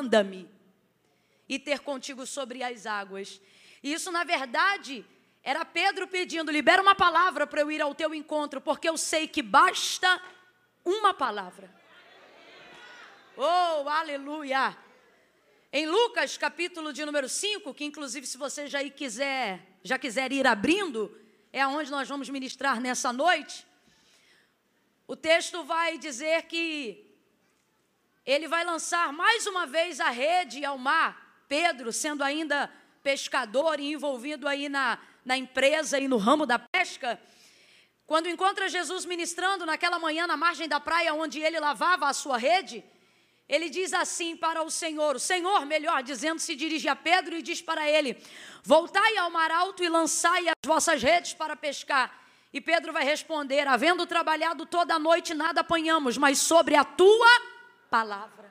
manda-me e ter contigo sobre as águas. E isso, na verdade, era Pedro pedindo: libera uma palavra para eu ir ao teu encontro, porque eu sei que basta uma palavra. Oh, aleluia! Em Lucas, capítulo de número 5, que inclusive se você já quiser, já quiser ir abrindo, é aonde nós vamos ministrar nessa noite. O texto vai dizer que ele vai lançar mais uma vez a rede ao mar. Pedro, sendo ainda pescador e envolvido aí na, na empresa e no ramo da pesca, quando encontra Jesus ministrando naquela manhã na margem da praia onde ele lavava a sua rede, ele diz assim para o Senhor, o Senhor, melhor dizendo, se dirige a Pedro e diz para ele: Voltai ao mar alto e lançai as vossas redes para pescar. E Pedro vai responder: Havendo trabalhado toda a noite, nada apanhamos, mas sobre a tua palavra.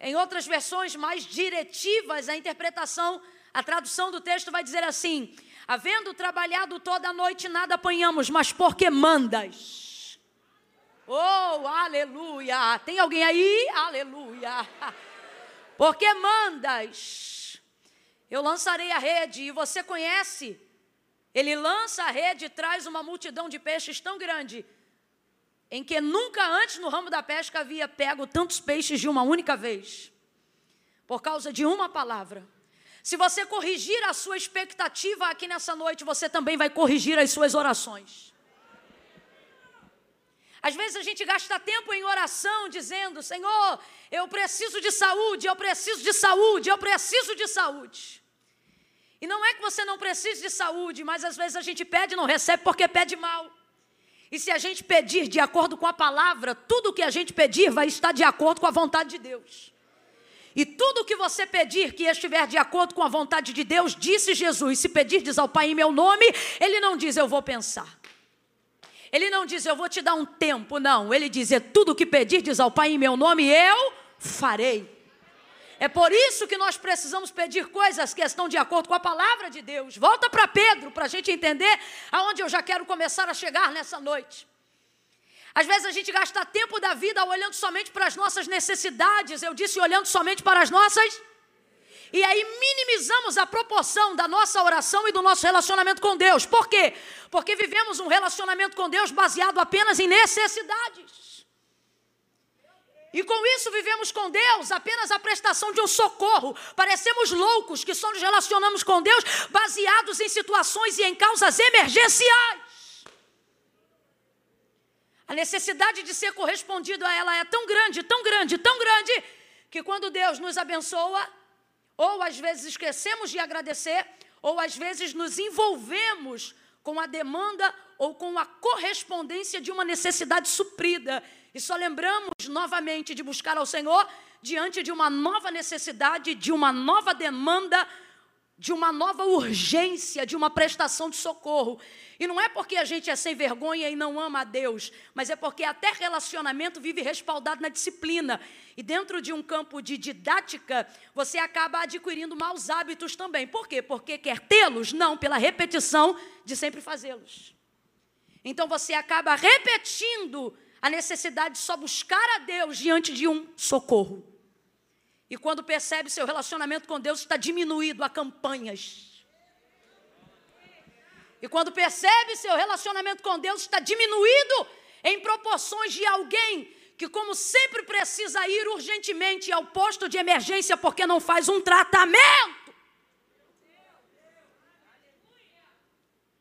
Em outras versões mais diretivas, a interpretação, a tradução do texto vai dizer assim: Havendo trabalhado toda a noite, nada apanhamos, mas porque mandas. Oh, aleluia! Tem alguém aí? Aleluia! Porque mandas. Eu lançarei a rede e você conhece. Ele lança a rede e traz uma multidão de peixes tão grande em que nunca antes no ramo da pesca havia pego tantos peixes de uma única vez, por causa de uma palavra. Se você corrigir a sua expectativa aqui nessa noite, você também vai corrigir as suas orações. Às vezes a gente gasta tempo em oração dizendo: Senhor, eu preciso de saúde, eu preciso de saúde, eu preciso de saúde. E não é que você não precise de saúde, mas às vezes a gente pede e não recebe porque pede mal. E se a gente pedir de acordo com a palavra, tudo que a gente pedir vai estar de acordo com a vontade de Deus. E tudo que você pedir que estiver de acordo com a vontade de Deus, disse Jesus: se pedir diz ao Pai em meu nome, ele não diz eu vou pensar. Ele não diz eu vou te dar um tempo, não. Ele diz é tudo que pedir diz ao Pai em meu nome, eu farei. É por isso que nós precisamos pedir coisas que estão de acordo com a palavra de Deus. Volta para Pedro para a gente entender aonde eu já quero começar a chegar nessa noite. Às vezes a gente gasta tempo da vida olhando somente para as nossas necessidades, eu disse olhando somente para as nossas. E aí minimizamos a proporção da nossa oração e do nosso relacionamento com Deus. Por quê? Porque vivemos um relacionamento com Deus baseado apenas em necessidades. E com isso vivemos com Deus apenas a prestação de um socorro. Parecemos loucos que só nos relacionamos com Deus baseados em situações e em causas emergenciais. A necessidade de ser correspondido a ela é tão grande, tão grande, tão grande, que quando Deus nos abençoa, ou às vezes esquecemos de agradecer, ou às vezes nos envolvemos com a demanda ou com a correspondência de uma necessidade suprida. E só lembramos novamente de buscar ao Senhor diante de uma nova necessidade, de uma nova demanda, de uma nova urgência, de uma prestação de socorro. E não é porque a gente é sem vergonha e não ama a Deus, mas é porque até relacionamento vive respaldado na disciplina. E dentro de um campo de didática, você acaba adquirindo maus hábitos também. Por quê? Porque quer tê-los? Não, pela repetição de sempre fazê-los. Então você acaba repetindo a necessidade de só buscar a Deus diante de um socorro. E quando percebe seu relacionamento com Deus está diminuído a campanhas. E quando percebe seu relacionamento com Deus está diminuído em proporções de alguém que, como sempre, precisa ir urgentemente ao posto de emergência porque não faz um tratamento.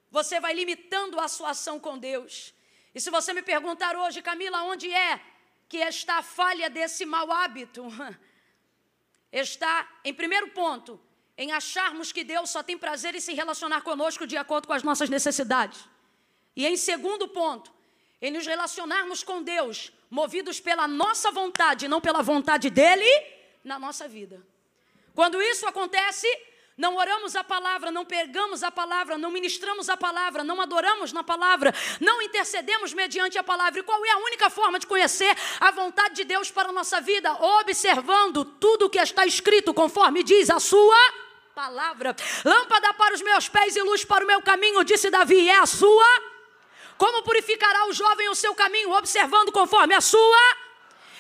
Você vai limitando a sua ação com Deus. E se você me perguntar hoje, Camila, onde é que está a falha desse mau hábito? Está, em primeiro ponto, em acharmos que Deus só tem prazer em se relacionar conosco de acordo com as nossas necessidades. E em segundo ponto, em nos relacionarmos com Deus, movidos pela nossa vontade, não pela vontade dele na nossa vida. Quando isso acontece, não oramos a palavra, não pegamos a palavra, não ministramos a palavra, não adoramos na palavra, não intercedemos mediante a palavra. E qual é a única forma de conhecer a vontade de Deus para a nossa vida? Observando tudo o que está escrito, conforme diz a sua palavra. Lâmpada para os meus pés e luz para o meu caminho, disse Davi, é a sua. Como purificará o jovem o seu caminho? Observando conforme a sua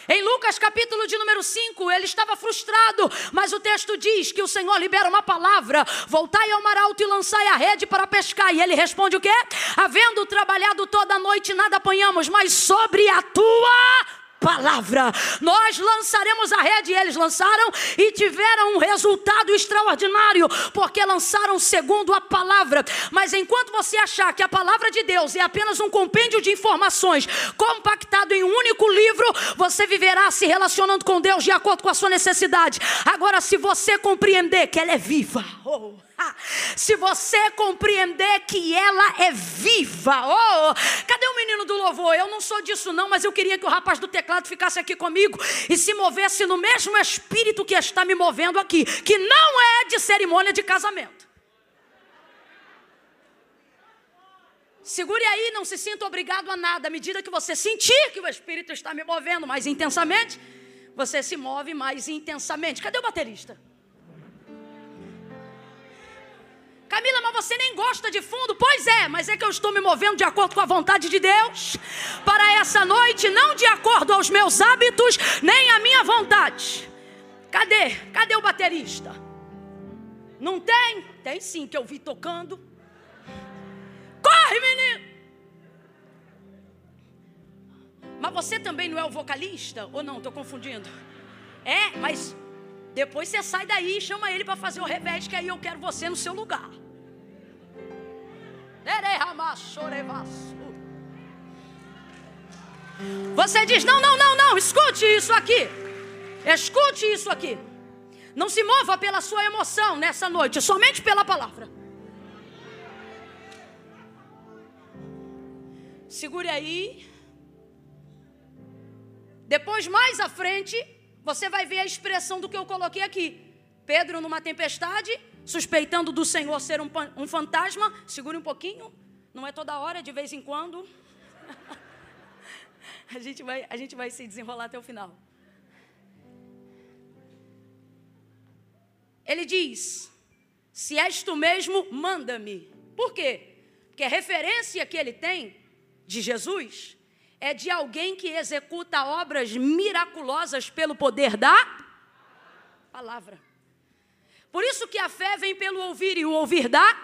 Em Lucas capítulo de número 5, ele estava frustrado, mas o texto diz que o Senhor libera uma palavra: voltai ao mar alto e lançai a rede para pescar. E ele responde o quê? Havendo trabalhado toda a noite, nada apanhamos, mas sobre a tua palavra. Nós lançaremos a rede, e eles lançaram e tiveram um resultado extraordinário, porque lançaram segundo a palavra. Mas enquanto você achar que a palavra de Deus é apenas um compêndio de informações compactado em um único livro, você viverá se relacionando com Deus de acordo com a sua necessidade. Agora, se você compreender que ela é viva, oh, se você compreender que ela é viva, oh, cadê o menino do louvor? Eu não sou disso, não, mas eu queria que o rapaz do teclado ficasse aqui comigo e se movesse no mesmo espírito que está me movendo aqui, que não é de cerimônia de casamento. Segure aí, não se sinta obrigado a nada. À medida que você sentir que o Espírito está me movendo mais intensamente, você se move mais intensamente. Cadê o baterista? Camila, mas você nem gosta de fundo? Pois é, mas é que eu estou me movendo de acordo com a vontade de Deus para essa noite, não de acordo aos meus hábitos, nem a minha vontade. Cadê? Cadê o baterista? Não tem? Tem sim, que eu vi tocando. Corre, menino! Mas você também não é o vocalista? Ou não? Estou confundindo. É, mas depois você sai daí e chama ele para fazer o revés, que aí eu quero você no seu lugar. Você diz: não, não, não, não, escute isso aqui. Escute isso aqui. Não se mova pela sua emoção nessa noite, somente pela palavra. Segure aí. Depois, mais à frente, você vai ver a expressão do que eu coloquei aqui. Pedro numa tempestade, suspeitando do Senhor ser um, um fantasma. Segure um pouquinho, não é toda hora, de vez em quando. a, gente vai, a gente vai se desenrolar até o final. Ele diz: Se és tu mesmo, manda-me. Por quê? Porque a referência que ele tem de Jesus é de alguém que executa obras miraculosas pelo poder da palavra. Por isso que a fé vem pelo ouvir e o ouvir da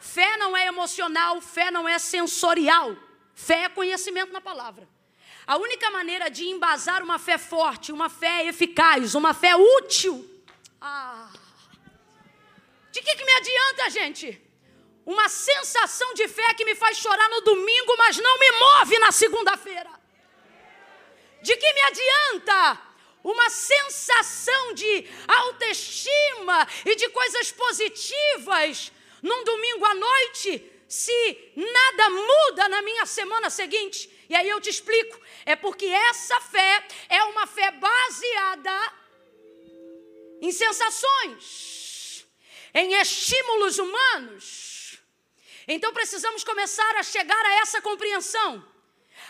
fé não é emocional, fé não é sensorial, fé é conhecimento na palavra. A única maneira de embasar uma fé forte, uma fé eficaz, uma fé útil, ah, de que, que me adianta, gente? Uma sensação de fé que me faz chorar no domingo, mas não me move na segunda-feira. De que me adianta uma sensação de autoestima e de coisas positivas num domingo à noite, se nada muda na minha semana seguinte? E aí eu te explico: é porque essa fé é uma fé baseada em sensações, em estímulos humanos então precisamos começar a chegar a essa compreensão.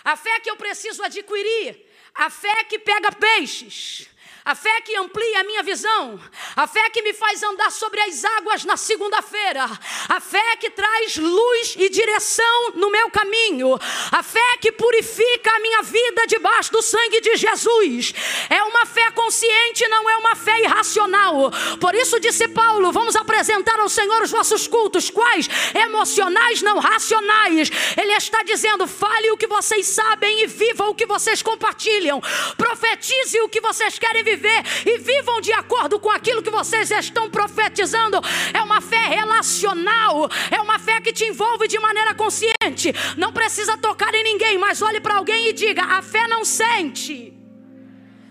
A fé que eu preciso adquirir, a fé que pega peixes, a fé que amplia a minha visão, a fé que me faz andar sobre as águas na segunda-feira, a fé que traz luz e direção no meu caminho, a fé que purifica a minha vida debaixo do sangue de Jesus. É uma fé consciente, não é uma fé irracional. Por isso disse Paulo: vamos apresentar ao Senhor os vossos cultos, quais? Emocionais, não racionais. Ele está dizendo: fale o que vocês sabem e viva o que vocês compartilham. Profetize o que vocês querem viver viver e vivam de acordo com aquilo que vocês estão profetizando. É uma fé relacional, é uma fé que te envolve de maneira consciente. Não precisa tocar em ninguém, mas olhe para alguém e diga: a fé não sente.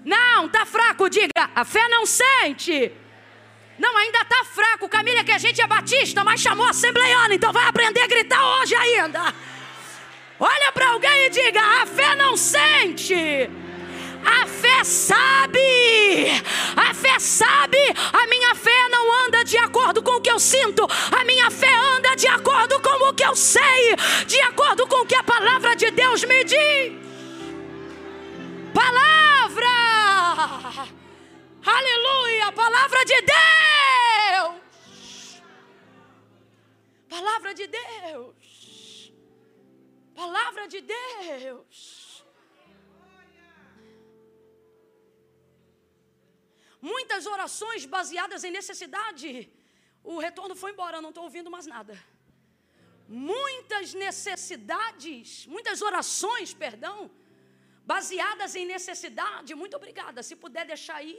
Não, tá fraco, diga: a fé não sente. Não, ainda tá fraco. Camila, que a gente é batista, mas chamou assembleiana, então vai aprender a gritar hoje ainda. Olha para alguém e diga: a fé não sente. A fé sabe, a fé sabe, a minha fé não anda de acordo com o que eu sinto, a minha fé anda de acordo com o que eu sei, de acordo com o que a palavra de Deus me diz. Palavra, aleluia, palavra de Deus, palavra de Deus, palavra de Deus. Muitas orações baseadas em necessidade. O retorno foi embora, não estou ouvindo mais nada. Muitas necessidades, muitas orações, perdão, baseadas em necessidade. Muito obrigada. Se puder deixar aí.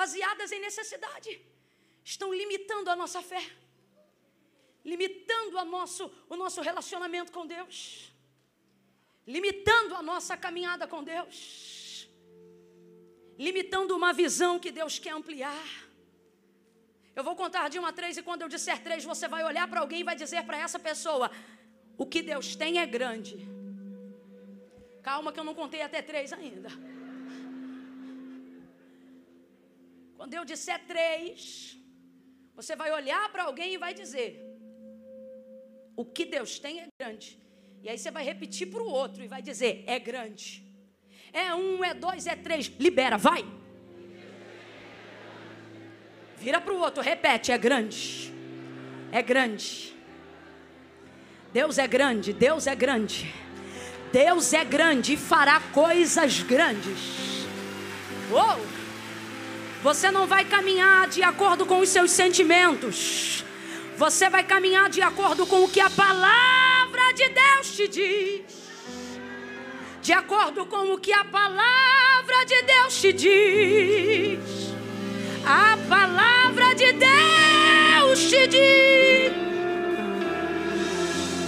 Baseadas em necessidade. Estão limitando a nossa fé. Limitando a nosso, o nosso relacionamento com Deus. Limitando a nossa caminhada com Deus. Limitando uma visão que Deus quer ampliar. Eu vou contar de uma a três, e quando eu disser três, você vai olhar para alguém e vai dizer para essa pessoa: O que Deus tem é grande. Calma, que eu não contei até três ainda. Quando eu disser três, você vai olhar para alguém e vai dizer: O que Deus tem é grande. E aí você vai repetir para o outro e vai dizer: É grande. É um, é dois, é três. Libera, vai. Vira para o outro, repete: É grande. É grande. Deus é grande, Deus é grande. Deus é grande e fará coisas grandes. Uou! Você não vai caminhar de acordo com os seus sentimentos. Você vai caminhar de acordo com o que a palavra de Deus te diz. De acordo com o que a palavra de Deus te diz. A palavra de Deus te diz.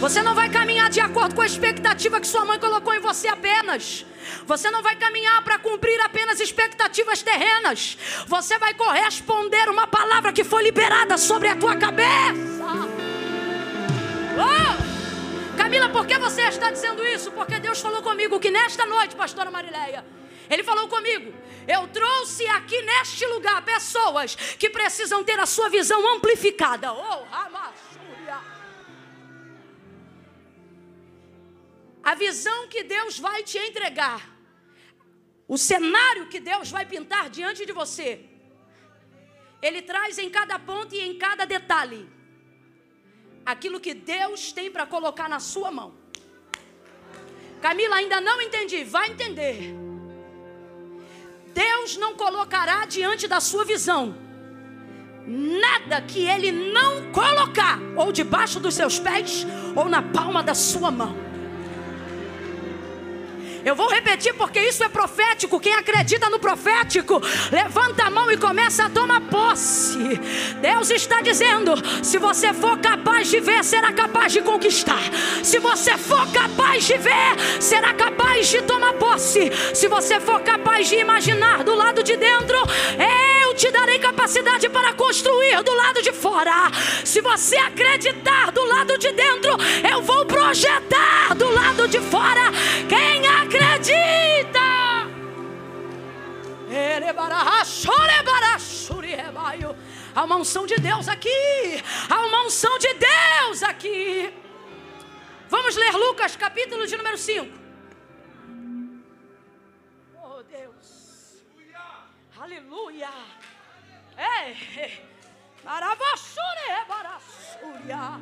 Você não vai caminhar de acordo com a expectativa que sua mãe colocou em você apenas. Você não vai caminhar para cumprir apenas expectativas terrenas. Você vai corresponder uma palavra que foi liberada sobre a tua cabeça. Oh! Camila, por que você está dizendo isso? Porque Deus falou comigo que nesta noite, pastora Marileia, Ele falou comigo. Eu trouxe aqui neste lugar pessoas que precisam ter a sua visão amplificada. Oh, Hamas. a visão que Deus vai te entregar, o cenário que Deus vai pintar diante de você, Ele traz em cada ponto e em cada detalhe aquilo que Deus tem para colocar na sua mão. Camila, ainda não entendi, vai entender. Deus não colocará diante da sua visão nada que Ele não colocar, ou debaixo dos seus pés, ou na palma da sua mão. Eu vou repetir porque isso é profético. Quem acredita no profético, levanta a mão e começa a tomar posse. Deus está dizendo: se você for capaz de ver, será capaz de conquistar. Se você for capaz de ver, será capaz de tomar posse. Se você for capaz de imaginar do lado de dentro, eu te darei capacidade para construir do lado de fora. Se você acreditar do lado de dentro, eu vou projetar do lado de fora. Quem acredita? Há uma unção de Deus aqui. Há uma unção de Deus aqui. Vamos ler Lucas, capítulo de número 5. Oh Deus. Aleluia. Ei. Maravassure, barassuria.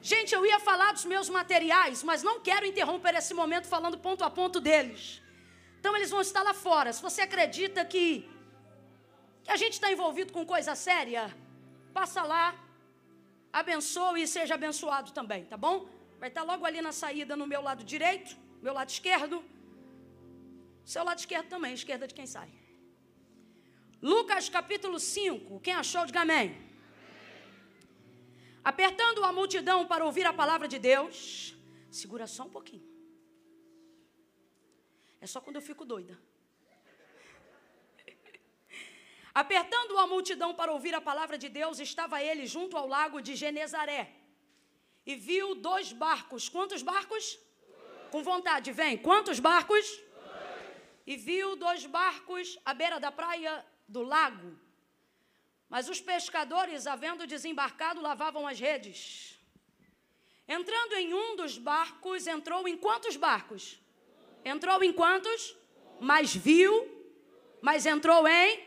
Gente, eu ia falar dos meus materiais, mas não quero interromper esse momento falando ponto a ponto deles. Então eles vão estar lá fora. Se você acredita que, que a gente está envolvido com coisa séria, passa lá, abençoe e seja abençoado também, tá bom? Vai estar logo ali na saída no meu lado direito, meu lado esquerdo. Seu lado esquerdo também, esquerda de quem sai. Lucas capítulo 5. Quem achou, diga amém. Apertando a multidão para ouvir a palavra de Deus. Segura só um pouquinho. É só quando eu fico doida. Apertando a multidão para ouvir a palavra de Deus, estava ele junto ao lago de Genezaré. E viu dois barcos. Quantos barcos? Com vontade, vem. Quantos barcos? E viu dois barcos à beira da praia do lago mas os pescadores, havendo desembarcado, lavavam as redes. Entrando em um dos barcos, entrou em quantos barcos? Entrou em quantos? Mas viu, mas entrou em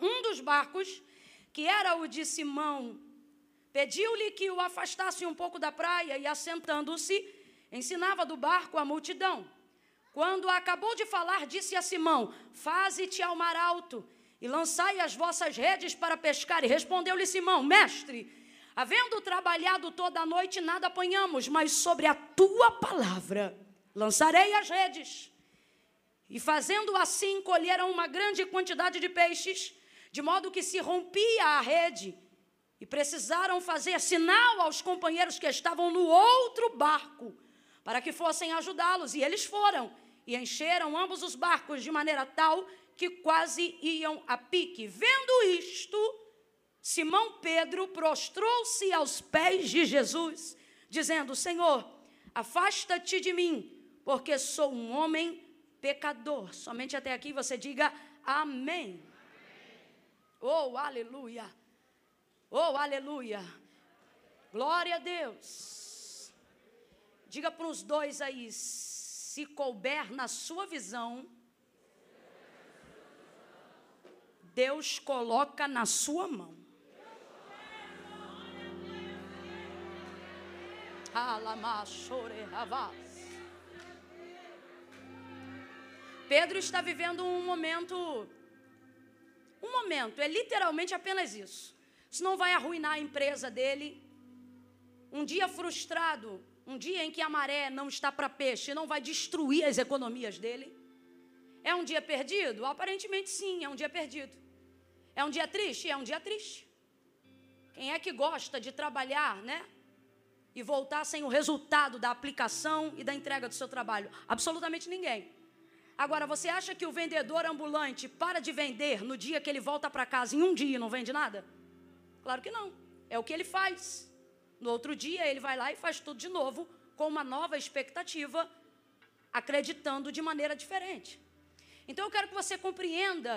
um dos barcos, que era o de Simão. Pediu-lhe que o afastasse um pouco da praia e, assentando-se, ensinava do barco a multidão. Quando acabou de falar, disse a Simão: Faze-te ao mar alto e lançai as vossas redes para pescar. E respondeu-lhe Simão: Mestre, havendo trabalhado toda a noite, nada apanhamos, mas sobre a tua palavra lançarei as redes. E fazendo assim, colheram uma grande quantidade de peixes, de modo que se rompia a rede. E precisaram fazer sinal aos companheiros que estavam no outro barco, para que fossem ajudá-los. E eles foram, e encheram ambos os barcos de maneira tal que quase iam a pique. Vendo isto, Simão Pedro prostrou-se aos pés de Jesus, dizendo: Senhor, afasta-te de mim, porque sou um homem pecador. Somente até aqui você diga amém. Oh, aleluia. Oh, aleluia. Glória a Deus. Diga para os dois aí, se couber na sua visão, Deus coloca na sua mão. Pedro está vivendo um momento. Um momento, é literalmente apenas isso. Isso não vai arruinar a empresa dele. Um dia frustrado, um dia em que a maré não está para peixe, não vai destruir as economias dele. É um dia perdido? Aparentemente sim, é um dia perdido. É um dia triste? É um dia triste. Quem é que gosta de trabalhar, né? E voltar sem o resultado da aplicação e da entrega do seu trabalho? Absolutamente ninguém. Agora, você acha que o vendedor ambulante para de vender no dia que ele volta para casa em um dia e não vende nada? Claro que não. É o que ele faz. No outro dia, ele vai lá e faz tudo de novo, com uma nova expectativa, acreditando de maneira diferente. Então, eu quero que você compreenda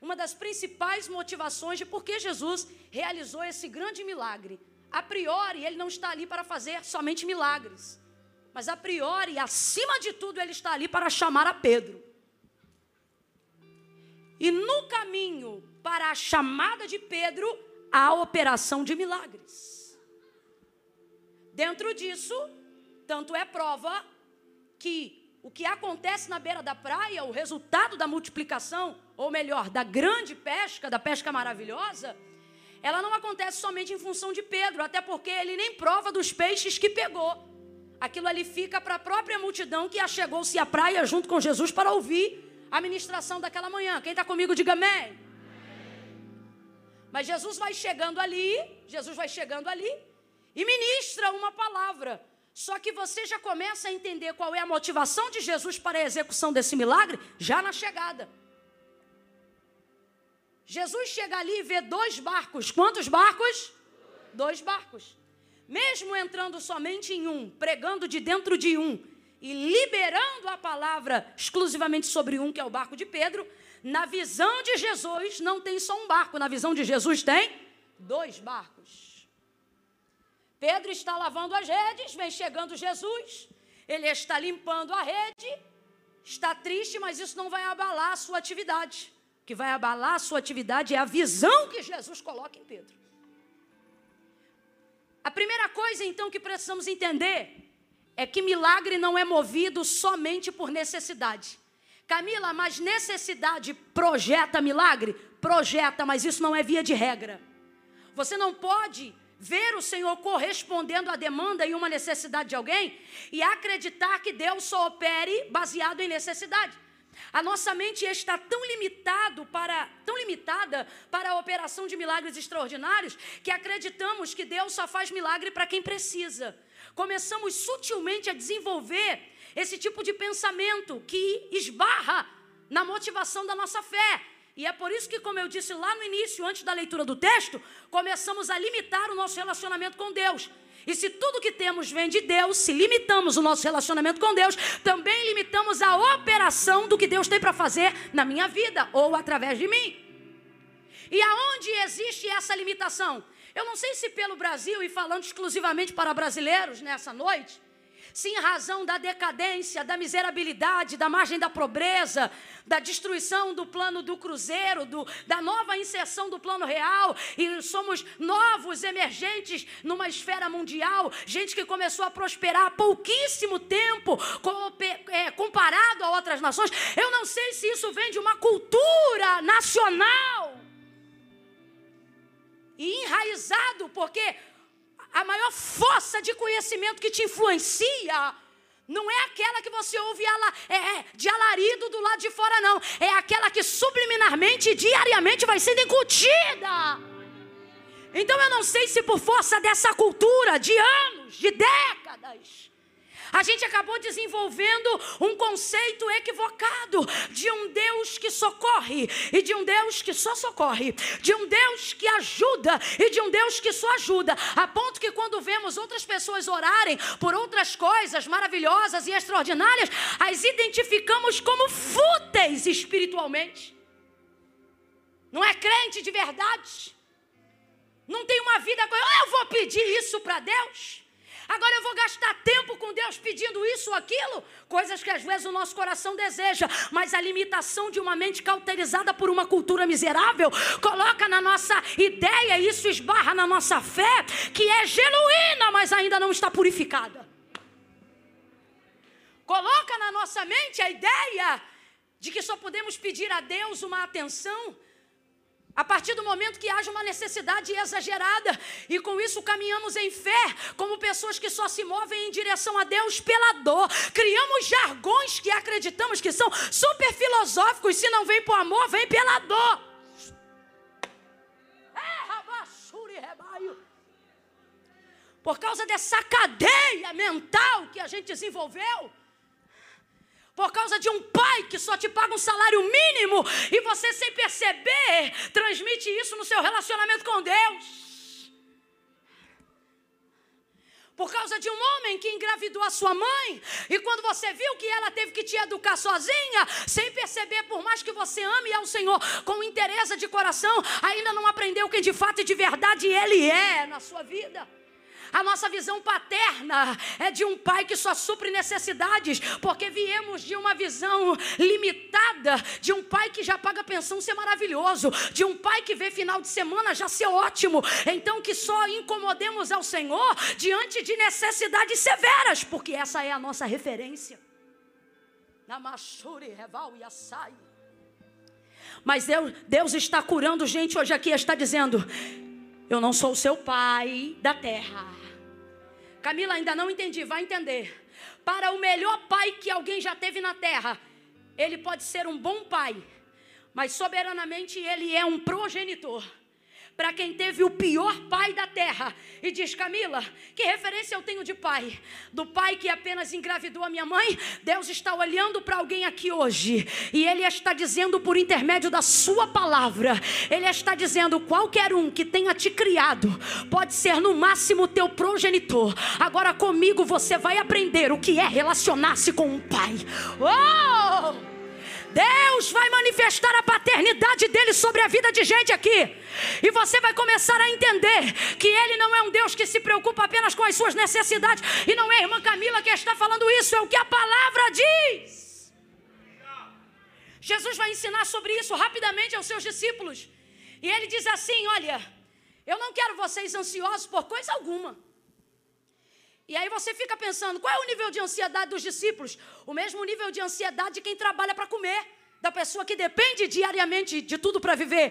uma das principais motivações de por que Jesus realizou esse grande milagre. A priori, ele não está ali para fazer somente milagres, mas a priori, acima de tudo, ele está ali para chamar a Pedro. E no caminho para a chamada de Pedro, há a operação de milagres. Dentro disso, tanto é prova que o que acontece na beira da praia, o resultado da multiplicação, ou melhor, da grande pesca, da pesca maravilhosa, ela não acontece somente em função de Pedro, até porque ele nem prova dos peixes que pegou. Aquilo ali fica para a própria multidão que achegou-se à praia junto com Jesus para ouvir a ministração daquela manhã. Quem está comigo, diga amém. Mas Jesus vai chegando ali, Jesus vai chegando ali e ministra uma palavra só que você já começa a entender qual é a motivação de Jesus para a execução desse milagre já na chegada. Jesus chega ali e vê dois barcos. Quantos barcos? Dois barcos. Mesmo entrando somente em um, pregando de dentro de um e liberando a palavra exclusivamente sobre um, que é o barco de Pedro, na visão de Jesus não tem só um barco, na visão de Jesus tem dois barcos. Pedro está lavando as redes, vem chegando Jesus, ele está limpando a rede, está triste, mas isso não vai abalar a sua atividade. O que vai abalar a sua atividade é a visão que Jesus coloca em Pedro. A primeira coisa, então, que precisamos entender é que milagre não é movido somente por necessidade. Camila, mas necessidade projeta milagre? Projeta, mas isso não é via de regra. Você não pode ver o Senhor correspondendo à demanda e uma necessidade de alguém e acreditar que Deus só opere baseado em necessidade. A nossa mente está tão limitado para, tão limitada para a operação de milagres extraordinários que acreditamos que Deus só faz milagre para quem precisa. Começamos sutilmente a desenvolver esse tipo de pensamento que esbarra na motivação da nossa fé. E é por isso que, como eu disse lá no início, antes da leitura do texto, começamos a limitar o nosso relacionamento com Deus. E se tudo que temos vem de Deus, se limitamos o nosso relacionamento com Deus, também limitamos a operação do que Deus tem para fazer na minha vida ou através de mim. E aonde existe essa limitação? Eu não sei se pelo Brasil e falando exclusivamente para brasileiros nessa noite, se em razão da decadência, da miserabilidade, da margem da pobreza, da destruição do plano do cruzeiro, do, da nova inserção do plano real, e somos novos emergentes numa esfera mundial, gente que começou a prosperar há pouquíssimo tempo, é, comparado a outras nações. Eu não sei se isso vem de uma cultura nacional e enraizado, porque a maior força de conhecimento que te influencia não é aquela que você ouve é, é, de alarido do lado de fora, não. É aquela que subliminarmente diariamente vai sendo incutida. Então eu não sei se por força dessa cultura de anos, de décadas, a gente acabou desenvolvendo um conceito equivocado de um Deus que socorre e de um Deus que só socorre, de um Deus que ajuda e de um Deus que só ajuda, a ponto que quando vemos outras pessoas orarem por outras coisas maravilhosas e extraordinárias, as identificamos como fúteis espiritualmente. Não é crente de verdade. Não tem uma vida. Eu vou pedir isso para Deus. Agora eu vou gastar tempo com Deus pedindo isso ou aquilo, coisas que às vezes o nosso coração deseja, mas a limitação de uma mente cauterizada por uma cultura miserável coloca na nossa ideia, isso esbarra na nossa fé, que é genuína, mas ainda não está purificada. Coloca na nossa mente a ideia de que só podemos pedir a Deus uma atenção a partir do momento que haja uma necessidade exagerada, e com isso caminhamos em fé, como pessoas que só se movem em direção a Deus pela dor, criamos jargões que acreditamos que são super filosóficos, se não vem por amor, vem pela dor. Por causa dessa cadeia mental que a gente desenvolveu, por causa de um pai que só te paga um salário mínimo e você, sem perceber, transmite isso no seu relacionamento com Deus. Por causa de um homem que engravidou a sua mãe, e quando você viu que ela teve que te educar sozinha, sem perceber, por mais que você ame ao Senhor com interesse de coração, ainda não aprendeu quem de fato e de verdade Ele é na sua vida. A nossa visão paterna é de um pai que só supre necessidades, porque viemos de uma visão limitada, de um pai que já paga pensão ser maravilhoso, de um pai que vê final de semana já ser ótimo. Então que só incomodemos ao Senhor diante de necessidades severas, porque essa é a nossa referência. Namashuri, Reval e. Mas Deus, Deus está curando gente hoje aqui, está dizendo: Eu não sou o seu pai da terra. Camila, ainda não entendi, vai entender. Para o melhor pai que alguém já teve na terra, ele pode ser um bom pai, mas soberanamente ele é um progenitor para quem teve o pior pai da terra. E diz: Camila, que referência eu tenho de pai? Do pai que apenas engravidou a minha mãe? Deus está olhando para alguém aqui hoje e Ele está dizendo por intermédio da Sua palavra: Ele está dizendo, qualquer um que tenha te criado, pode ser no máximo teu progenitor. Agora comigo você vai aprender o que é relacionar-se com um pai. Oh! Deus vai manifestar a paternidade dele sobre a vida de gente aqui. E você vai começar a entender que ele não é um Deus que se preocupa apenas com as suas necessidades. E não é a irmã Camila que está falando isso, é o que a palavra diz. Jesus vai ensinar sobre isso rapidamente aos seus discípulos. E ele diz assim: Olha, eu não quero vocês ansiosos por coisa alguma. E aí você fica pensando, qual é o nível de ansiedade dos discípulos? O mesmo nível de ansiedade de quem trabalha para comer, da pessoa que depende diariamente de tudo para viver.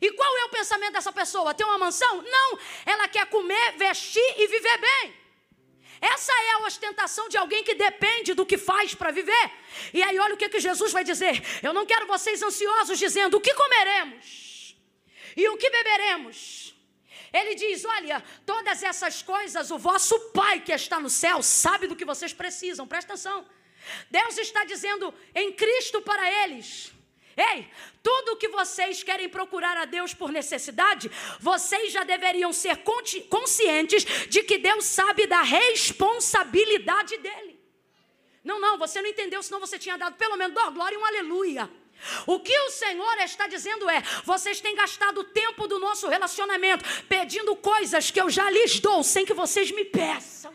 E qual é o pensamento dessa pessoa? Ter uma mansão? Não, ela quer comer, vestir e viver bem. Essa é a ostentação de alguém que depende do que faz para viver. E aí, olha o que, que Jesus vai dizer: Eu não quero vocês ansiosos dizendo o que comeremos e o que beberemos ele diz: Olha, todas essas coisas o vosso Pai que está no céu sabe do que vocês precisam, presta atenção. Deus está dizendo em Cristo para eles. Ei, tudo o que vocês querem procurar a Deus por necessidade, vocês já deveriam ser conscientes de que Deus sabe da responsabilidade dele. Não, não, você não entendeu, senão você tinha dado pelo menos dor, glória e um aleluia. O que o Senhor está dizendo é: vocês têm gastado o tempo do nosso relacionamento pedindo coisas que eu já lhes dou sem que vocês me peçam.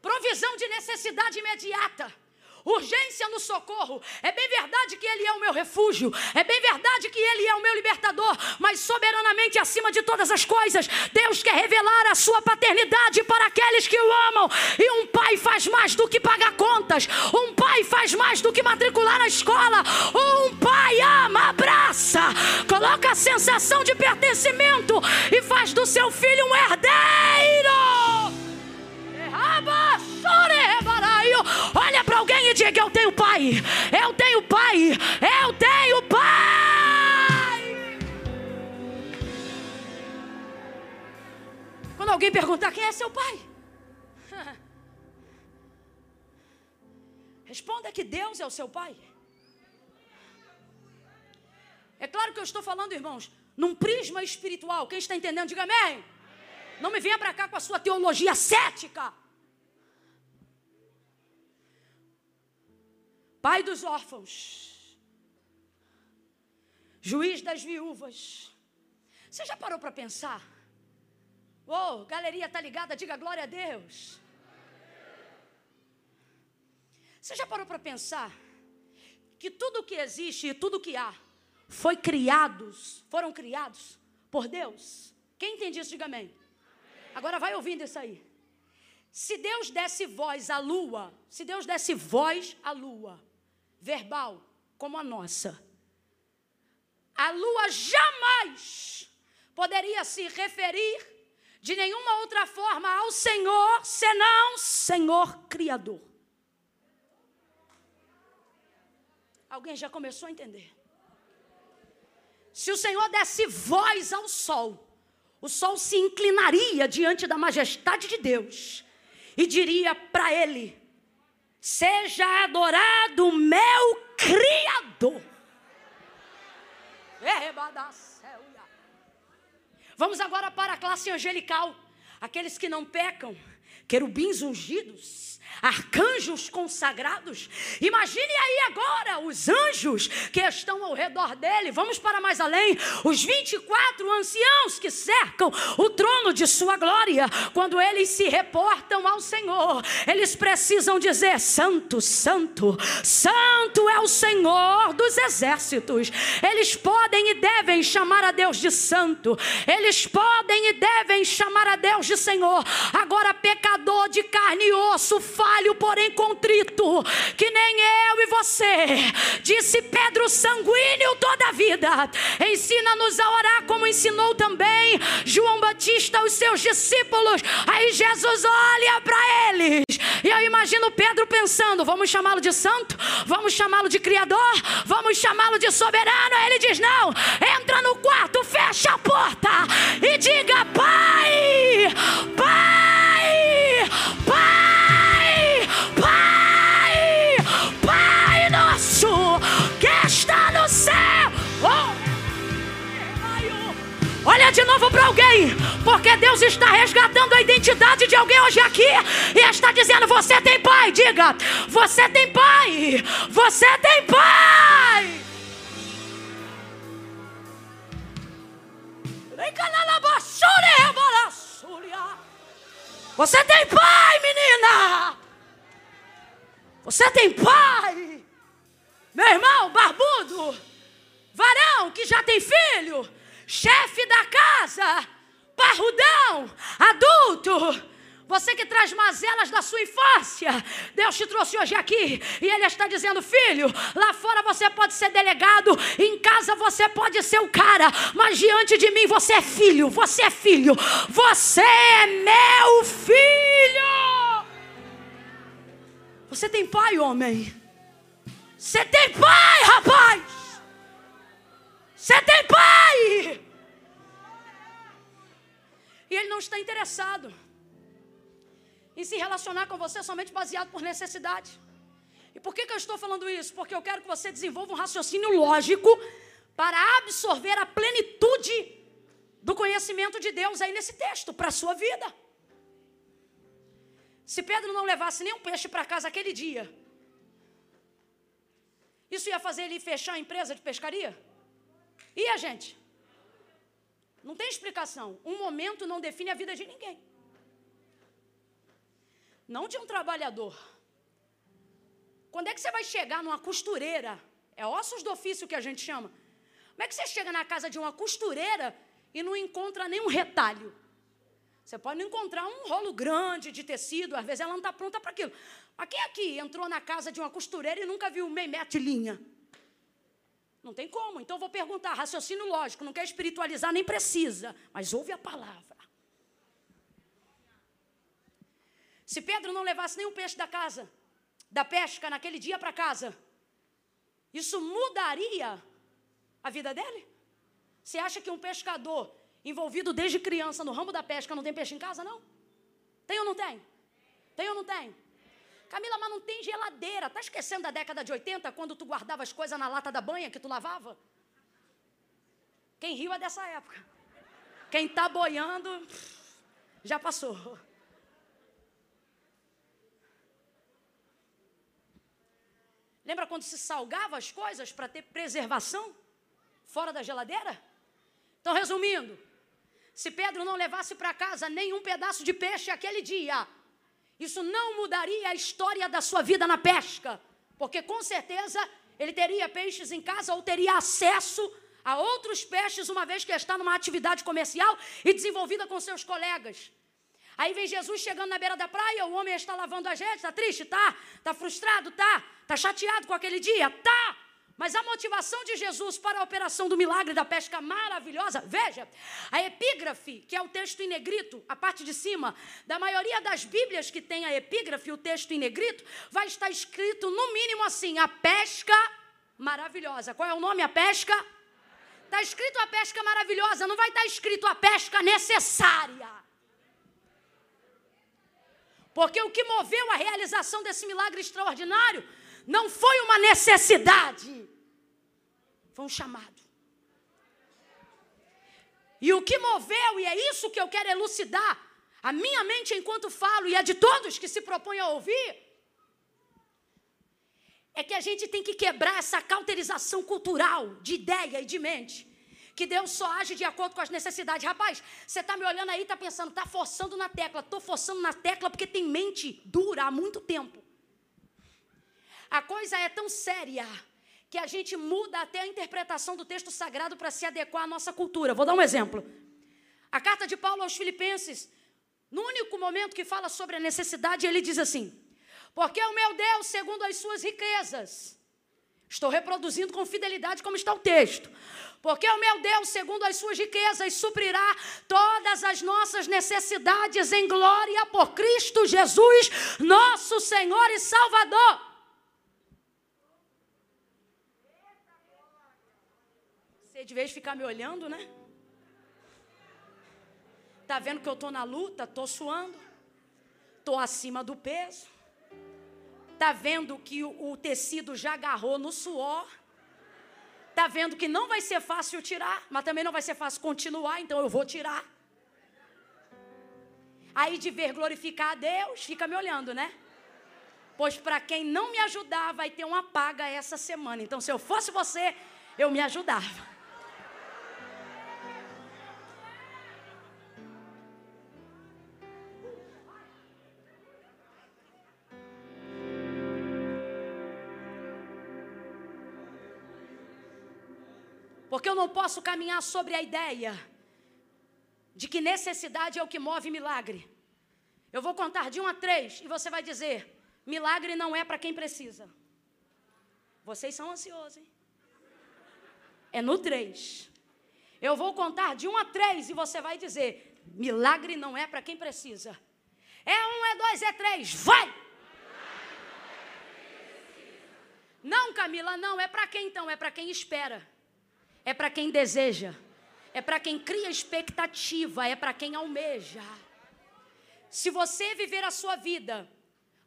Provisão de necessidade imediata urgência no socorro. É bem verdade que Ele é o meu refúgio, é bem verdade que Ele é o meu libertador, mas soberanamente acima de todas as coisas, Deus quer revelar a sua paternidade para aqueles que o amam. E um pai faz mais do que pagar contas, um pai faz mais do que matricular na escola. Um pai ama, abraça, coloca a sensação de pertencimento e faz do seu filho um herdeiro. Diga: Eu tenho pai, eu tenho pai, eu tenho pai. Quando alguém perguntar quem é seu pai, responda que Deus é o seu pai. É claro que eu estou falando, irmãos, num prisma espiritual. Quem está entendendo, diga amém. Não me venha para cá com a sua teologia cética. Pai dos órfãos, juiz das viúvas. Você já parou para pensar? Ô, oh, galeria tá ligada, diga glória a Deus. Você já parou para pensar que tudo que existe e tudo que há foi criados, foram criados por Deus? Quem entende isso, diga amém. Agora vai ouvindo isso aí. Se Deus desse voz à lua, se Deus desse voz à lua, verbal como a nossa, a lua jamais poderia se referir de nenhuma outra forma ao Senhor senão Senhor Criador. Alguém já começou a entender? Se o Senhor desse voz ao sol, o sol se inclinaria diante da majestade de Deus e diria para ele: Seja adorado meu Criador. Vamos agora para a classe angelical. Aqueles que não pecam, querubins ungidos arcanjos consagrados. Imagine aí agora os anjos que estão ao redor dele. Vamos para mais além. Os 24 anciãos que cercam o trono de sua glória. Quando eles se reportam ao Senhor, eles precisam dizer: Santo, Santo, Santo é o Senhor dos exércitos. Eles podem e devem chamar a Deus de Santo. Eles podem e devem chamar a Deus de Senhor. Agora, pecador de carne e osso, falho, porém contrito, que nem eu e você, disse Pedro sanguíneo toda a vida. Ensina-nos a orar como ensinou também João Batista aos seus discípulos. Aí Jesus olha para eles. E eu imagino Pedro pensando: vamos chamá-lo de santo? Vamos chamá-lo de criador? Vamos chamá-lo de soberano? Aí ele diz: não, entra no quarto, fecha a porta e diga: Pai, alguém, porque Deus está resgatando a identidade de alguém hoje aqui e está dizendo: Você tem pai. Diga: Você tem pai. Você tem pai. Você tem pai, menina. Você tem pai. Meu irmão, barbudo, varão que já tem filho chefe da casa, parrudão, adulto, você que traz mazelas da sua infância, Deus te trouxe hoje aqui e Ele está dizendo: filho, lá fora você pode ser delegado, em casa você pode ser o cara, mas diante de mim você é filho, você é filho, você é meu filho. Você tem pai, homem? Você tem pai, rapaz? Você tem pai! E ele não está interessado em se relacionar com você somente baseado por necessidade. E por que, que eu estou falando isso? Porque eu quero que você desenvolva um raciocínio lógico para absorver a plenitude do conhecimento de Deus aí nesse texto, para a sua vida. Se Pedro não levasse nenhum peixe para casa aquele dia, isso ia fazer ele fechar a empresa de pescaria? E a gente? Não tem explicação. Um momento não define a vida de ninguém. não de um trabalhador. Quando é que você vai chegar numa costureira? É ossos do ofício que a gente chama. Como é que você chega na casa de uma costureira e não encontra nenhum retalho? Você pode não encontrar um rolo grande de tecido, às vezes ela não está pronta para aquilo. Mas quem aqui entrou na casa de uma costureira e nunca viu meio metro de linha? Não tem como. Então vou perguntar, raciocínio lógico, não quer espiritualizar nem precisa, mas ouve a palavra. Se Pedro não levasse nenhum peixe da casa, da pesca naquele dia para casa, isso mudaria a vida dele? Você acha que um pescador envolvido desde criança no ramo da pesca não tem peixe em casa, não? Tem ou não tem? Tem ou não tem? Camila, mas não tem geladeira. Tá esquecendo da década de 80, quando tu guardava as coisas na lata da banha que tu lavava? Quem riu é dessa época. Quem tá boiando, já passou. Lembra quando se salgava as coisas para ter preservação fora da geladeira? Então, resumindo, se Pedro não levasse para casa nenhum pedaço de peixe aquele dia, isso não mudaria a história da sua vida na pesca, porque com certeza ele teria peixes em casa ou teria acesso a outros peixes, uma vez que está numa atividade comercial e desenvolvida com seus colegas. Aí vem Jesus chegando na beira da praia, o homem está lavando as redes, está triste? Tá. Está frustrado? Tá. Está chateado com aquele dia? Tá. Mas a motivação de Jesus para a operação do milagre da pesca maravilhosa, veja, a epígrafe, que é o texto em negrito, a parte de cima, da maioria das Bíblias que tem a epígrafe, o texto em negrito, vai estar escrito no mínimo assim: a pesca maravilhosa. Qual é o nome? A pesca? Está escrito a pesca maravilhosa, não vai estar escrito a pesca necessária. Porque o que moveu a realização desse milagre extraordinário não foi uma necessidade, foi um chamado. E o que moveu, e é isso que eu quero elucidar, a minha mente enquanto falo e a de todos que se propõem a ouvir, é que a gente tem que quebrar essa cauterização cultural de ideia e de mente que Deus só age de acordo com as necessidades. Rapaz, você está me olhando aí, está pensando, está forçando na tecla. Estou forçando na tecla porque tem mente dura há muito tempo. A coisa é tão séria que a gente muda até a interpretação do texto sagrado para se adequar à nossa cultura. Vou dar um exemplo. A carta de Paulo aos Filipenses, no único momento que fala sobre a necessidade, ele diz assim: Porque o meu Deus, segundo as suas riquezas, estou reproduzindo com fidelidade como está o texto. Porque o meu Deus, segundo as suas riquezas, suprirá todas as nossas necessidades em glória por Cristo Jesus, nosso Senhor e Salvador. Você de vez ficar me olhando, né? Tá vendo que eu tô na luta, tô suando, tô acima do peso. Tá vendo que o, o tecido já agarrou no suor está vendo que não vai ser fácil tirar, mas também não vai ser fácil continuar, então eu vou tirar. Aí de ver glorificar a Deus, fica me olhando, né? Pois para quem não me ajudar, vai ter uma paga essa semana. Então, se eu fosse você, eu me ajudava. Porque eu não posso caminhar sobre a ideia de que necessidade é o que move milagre. Eu vou contar de um a três e você vai dizer: milagre não é para quem precisa. Vocês são ansiosos, hein? É no três. Eu vou contar de um a três e você vai dizer: milagre não é para quem precisa. É um, é dois, é três. Vai! Não, Camila, não. É para quem então? É para quem espera é para quem deseja, é para quem cria expectativa, é para quem almeja. Se você viver a sua vida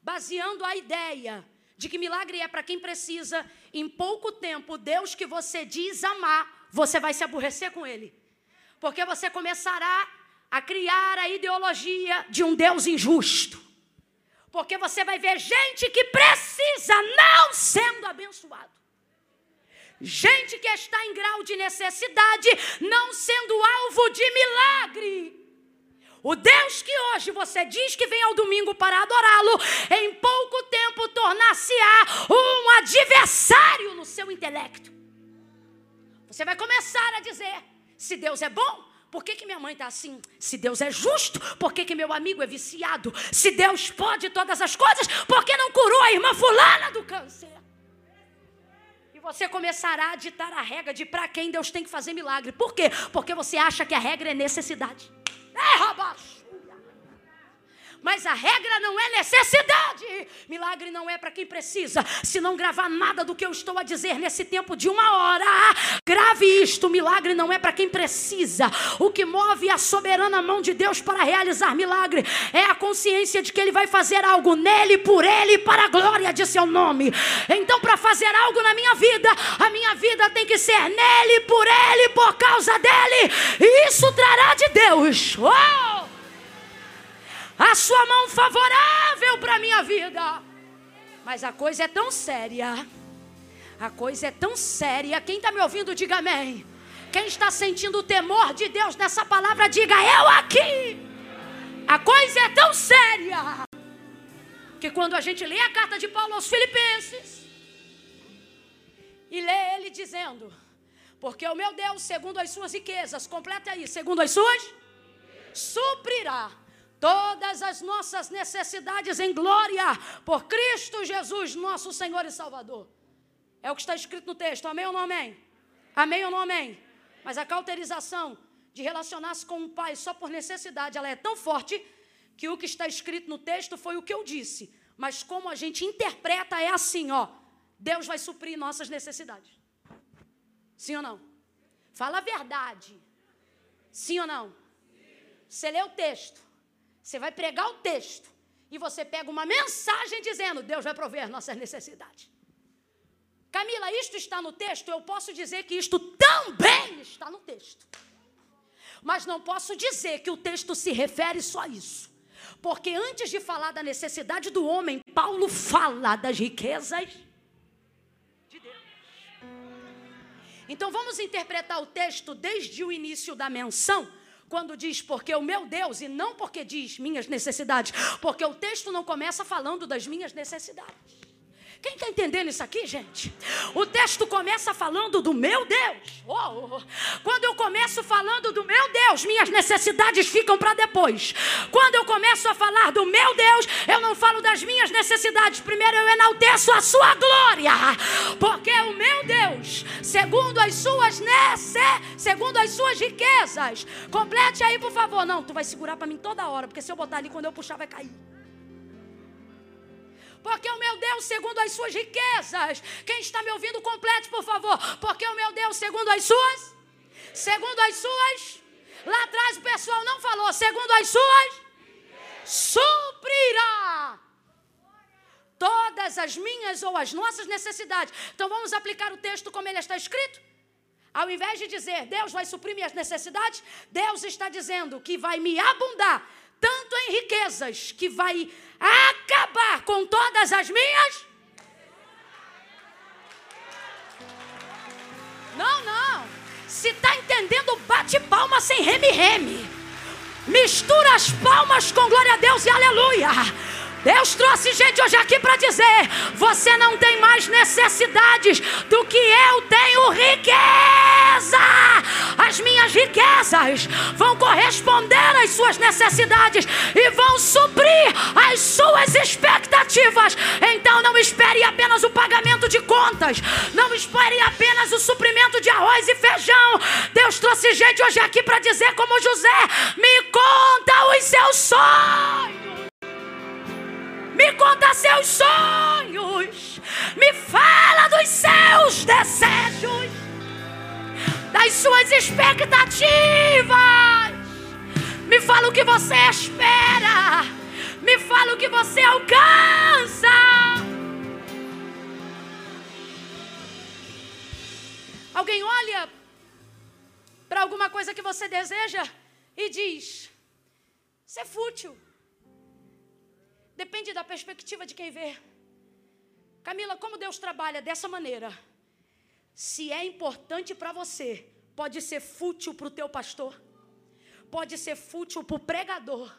baseando a ideia de que milagre é para quem precisa, em pouco tempo, Deus que você diz amar, você vai se aborrecer com Ele. Porque você começará a criar a ideologia de um Deus injusto. Porque você vai ver gente que precisa não sendo abençoado. Gente que está em grau de necessidade, não sendo alvo de milagre. O Deus que hoje você diz que vem ao domingo para adorá-lo, em pouco tempo tornar-se-á um adversário no seu intelecto. Você vai começar a dizer: se Deus é bom, por que, que minha mãe está assim? Se Deus é justo, por que, que meu amigo é viciado? Se Deus pode todas as coisas, por que não curou a irmã fulana do câncer? Você começará a ditar a regra de para quem Deus tem que fazer milagre. Por quê? Porque você acha que a regra é necessidade. É, rapaz! Mas a regra não é necessidade. Milagre não é para quem precisa. Se não gravar nada do que eu estou a dizer nesse tempo de uma hora, grave isto: milagre não é para quem precisa. O que move a soberana mão de Deus para realizar milagre é a consciência de que Ele vai fazer algo nele, por Ele, para a glória de Seu nome. Então, para fazer algo na minha vida, a minha vida tem que ser nele, por Ele, por causa dele. E isso trará de Deus. Oh! A sua mão favorável para a minha vida. Mas a coisa é tão séria. A coisa é tão séria. Quem está me ouvindo, diga amém. Quem está sentindo o temor de Deus nessa palavra, diga eu aqui. A coisa é tão séria que quando a gente lê a carta de Paulo aos Filipenses e lê ele dizendo: Porque o meu Deus, segundo as suas riquezas, completa aí, segundo as suas, suprirá todas as nossas necessidades em glória por Cristo Jesus, nosso Senhor e Salvador. É o que está escrito no texto, amém ou não amém? Amém ou não amém? Mas a cauterização de relacionar-se com um pai só por necessidade, ela é tão forte que o que está escrito no texto foi o que eu disse. Mas como a gente interpreta é assim, ó. Deus vai suprir nossas necessidades. Sim ou não? Fala a verdade. Sim ou não? Você lê o texto. Você vai pregar o texto e você pega uma mensagem dizendo: Deus vai prover nossas necessidades. Camila, isto está no texto? Eu posso dizer que isto também está no texto. Mas não posso dizer que o texto se refere só a isso. Porque antes de falar da necessidade do homem, Paulo fala das riquezas de Deus. Então vamos interpretar o texto desde o início da menção quando diz porque o meu Deus, e não porque diz minhas necessidades, porque o texto não começa falando das minhas necessidades. Quem está entendendo isso aqui, gente? O texto começa falando do meu Deus. Oh. Quando eu começo falando do meu Deus, minhas necessidades ficam para depois. Quando eu começo a falar do meu Deus, eu não falo das minhas necessidades. Primeiro eu enalteço a sua glória. Porque o meu Deus, segundo as suas necessidades, segundo as suas riquezas. Complete aí, por favor. Não, tu vai segurar para mim toda hora, porque se eu botar ali quando eu puxar vai cair. Porque o meu Deus, segundo as suas riquezas. Quem está me ouvindo, complete, por favor. Porque o meu Deus, segundo as suas. Segundo as suas. Lá atrás o pessoal não falou. Segundo as suas. Suprirá todas as minhas ou as nossas necessidades. Então vamos aplicar o texto como ele está escrito? Ao invés de dizer Deus vai suprir minhas necessidades, Deus está dizendo que vai me abundar tanto em riquezas que vai acabar com todas as minhas. Não, não. Se está entendendo, bate palma sem reme-reme. Mistura as palmas com glória a Deus e aleluia. Deus trouxe gente hoje aqui para dizer: você não tem mais necessidades do que eu tenho riqueza. As minhas riquezas vão corresponder às suas necessidades e vão suprir as suas expectativas. Então não espere apenas o pagamento de contas, não espere apenas o suprimento de arroz e feijão. Deus trouxe gente hoje aqui para dizer, como José: me conta os seus sonhos. Me conta seus sonhos. Me fala dos seus desejos, das suas expectativas. Me fala o que você espera. Me fala o que você alcança. Alguém olha para alguma coisa que você deseja e diz: Isso é fútil. Depende da perspectiva de quem vê. Camila, como Deus trabalha dessa maneira? Se é importante para você, pode ser fútil para o teu pastor, pode ser fútil para o pregador,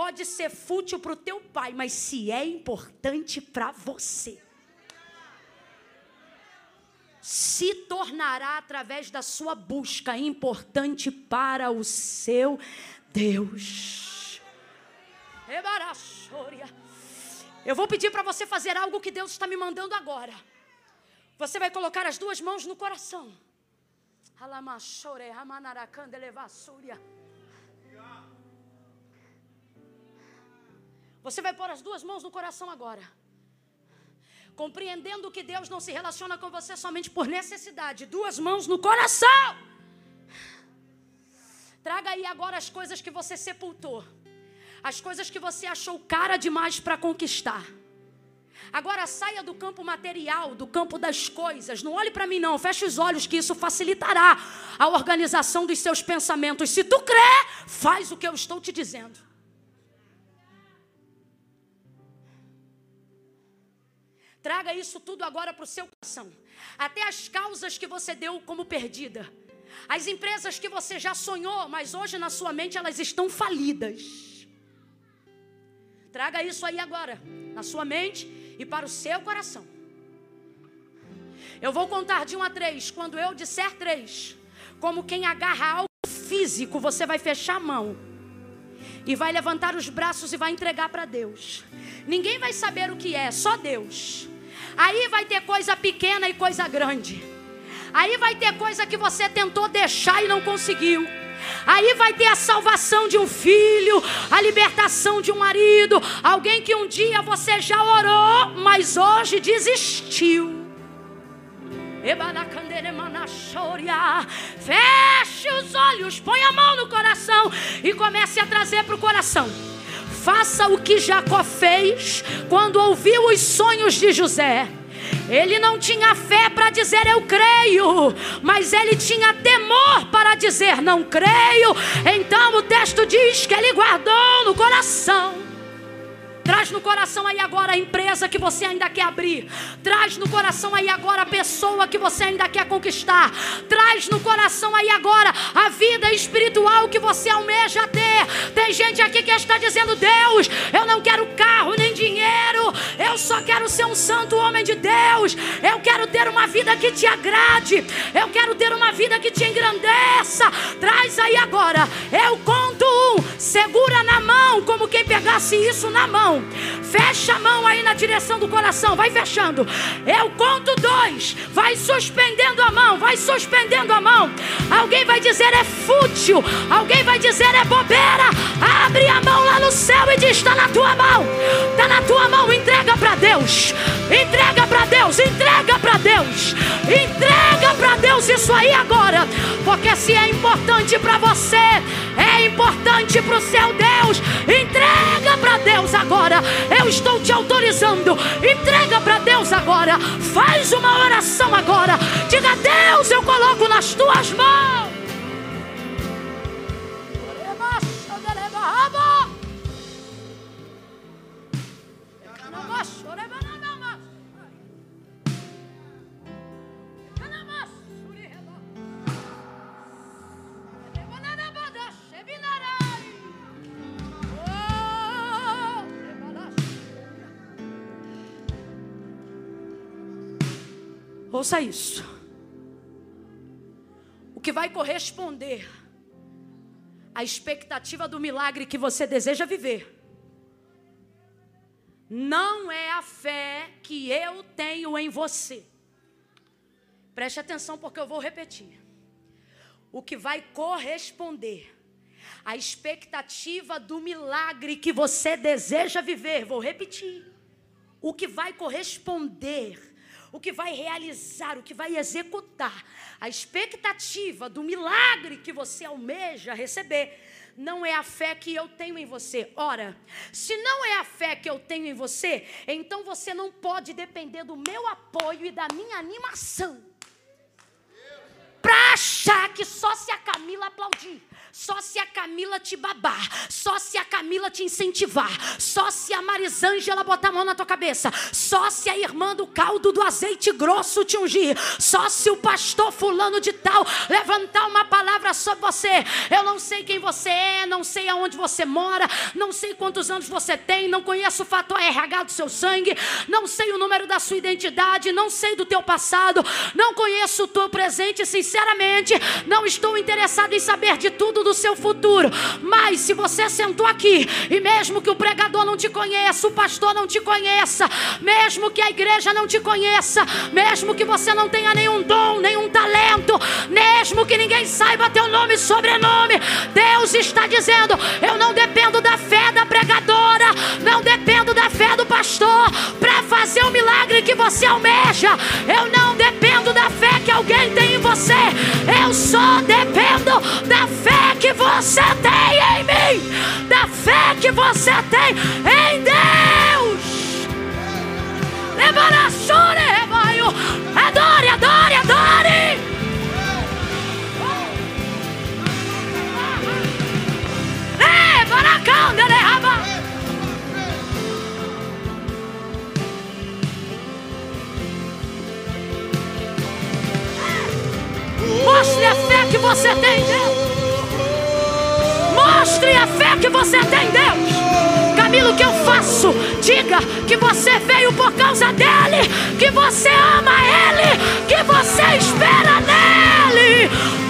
pode ser fútil para o teu pai, mas se é importante para você, se tornará através da sua busca importante para o seu Deus. Eu vou pedir para você fazer algo que Deus está me mandando agora. Você vai colocar as duas mãos no coração. Você vai pôr as duas mãos no coração agora. Compreendendo que Deus não se relaciona com você somente por necessidade. Duas mãos no coração. Traga aí agora as coisas que você sepultou. As coisas que você achou cara demais para conquistar. Agora saia do campo material, do campo das coisas. Não olhe para mim, não. Feche os olhos, que isso facilitará a organização dos seus pensamentos. Se tu crê, faz o que eu estou te dizendo. Traga isso tudo agora para o seu coração. Até as causas que você deu como perdida. As empresas que você já sonhou, mas hoje na sua mente elas estão falidas. Traga isso aí agora, na sua mente e para o seu coração. Eu vou contar de um a três. Quando eu disser três, como quem agarra algo físico, você vai fechar a mão e vai levantar os braços e vai entregar para Deus. Ninguém vai saber o que é, só Deus. Aí vai ter coisa pequena e coisa grande. Aí vai ter coisa que você tentou deixar e não conseguiu. Aí vai ter a salvação de um filho, a libertação de um marido, alguém que um dia você já orou, mas hoje desistiu. Feche os olhos, põe a mão no coração e comece a trazer para o coração. Faça o que Jacó fez quando ouviu os sonhos de José. Ele não tinha fé para dizer eu creio, mas ele tinha temor para dizer não creio. Então o texto diz que ele guardou no coração Traz no coração aí agora a empresa que você ainda quer abrir. Traz no coração aí agora a pessoa que você ainda quer conquistar. Traz no coração aí agora a vida espiritual que você almeja ter. Tem gente aqui que está dizendo: Deus, eu não quero carro nem dinheiro. Eu só quero ser um santo homem de Deus. Eu quero ter uma vida que te agrade. Eu quero ter uma vida que te engrandeça. Traz aí agora. Eu conto um. Segura na mão como quem pegasse isso na mão mão. Fecha a mão aí na direção do coração. Vai fechando. Eu conto dois. Vai suspendendo a mão. Vai suspendendo a mão. Alguém vai dizer é fútil. Alguém vai dizer é bobeira. Abre a mão lá no céu e diz: está na tua mão. Está na tua mão. Entrega para Deus. Entrega para Deus. Entrega para Deus. Entrega para Deus isso aí agora. Porque se é importante para você, é importante para o seu Deus. Entrega para Deus agora agora. Eu estou te autorizando. Entrega para Deus agora. Faz uma oração agora. Diga: Deus, eu coloco nas tuas mãos. Ouça isso. O que vai corresponder à expectativa do milagre que você deseja viver não é a fé que eu tenho em você. Preste atenção porque eu vou repetir. O que vai corresponder à expectativa do milagre que você deseja viver, vou repetir. O que vai corresponder o que vai realizar, o que vai executar, a expectativa do milagre que você almeja receber, não é a fé que eu tenho em você. Ora, se não é a fé que eu tenho em você, então você não pode depender do meu apoio e da minha animação para achar que só se a Camila aplaudir, só se a Camila te babar, só se a Camila te incentivar, só se a Marisângela botar a mão na tua cabeça, só se a irmã do caldo do azeite grosso te ungir, só se o pastor fulano de tal levantar uma palavra sobre você. Eu não sei quem você é, não sei aonde você mora, não sei quantos anos você tem, não conheço o fator RH do seu sangue, não sei o número da sua identidade, não sei do teu passado, não conheço o teu presente, sinceramente, não estou interessado em saber de tudo do seu futuro. Mas se você sentou aqui e mesmo que o pregador não te conheça, o pastor não te conheça, mesmo que a igreja não te conheça, mesmo que você não tenha nenhum dom, nenhum talento, mesmo que ninguém saiba teu nome e sobrenome, Deus está dizendo: eu não dependo da fé da pregadora, não dependo da fé do pastor para fazer o milagre que você almeja. Eu não dependo da fé que alguém tem em você. Eu só dependo da fé que você tem em mim, da fé que você tem em Deus. A rebanho. Adore, adore, adore. Leva na candela, Mostre a fé que você tem, Deus. Mostre a fé que você tem, Deus. Camilo, o que eu faço? Diga que você veio por causa dele, que você ama ele, que você espera nele.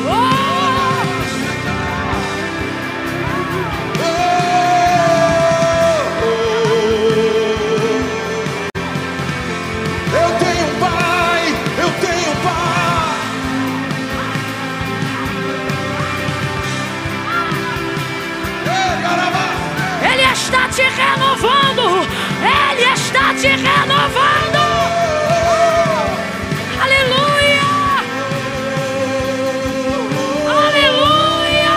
Renovando. Ele está te renovando. Aleluia. Aleluia.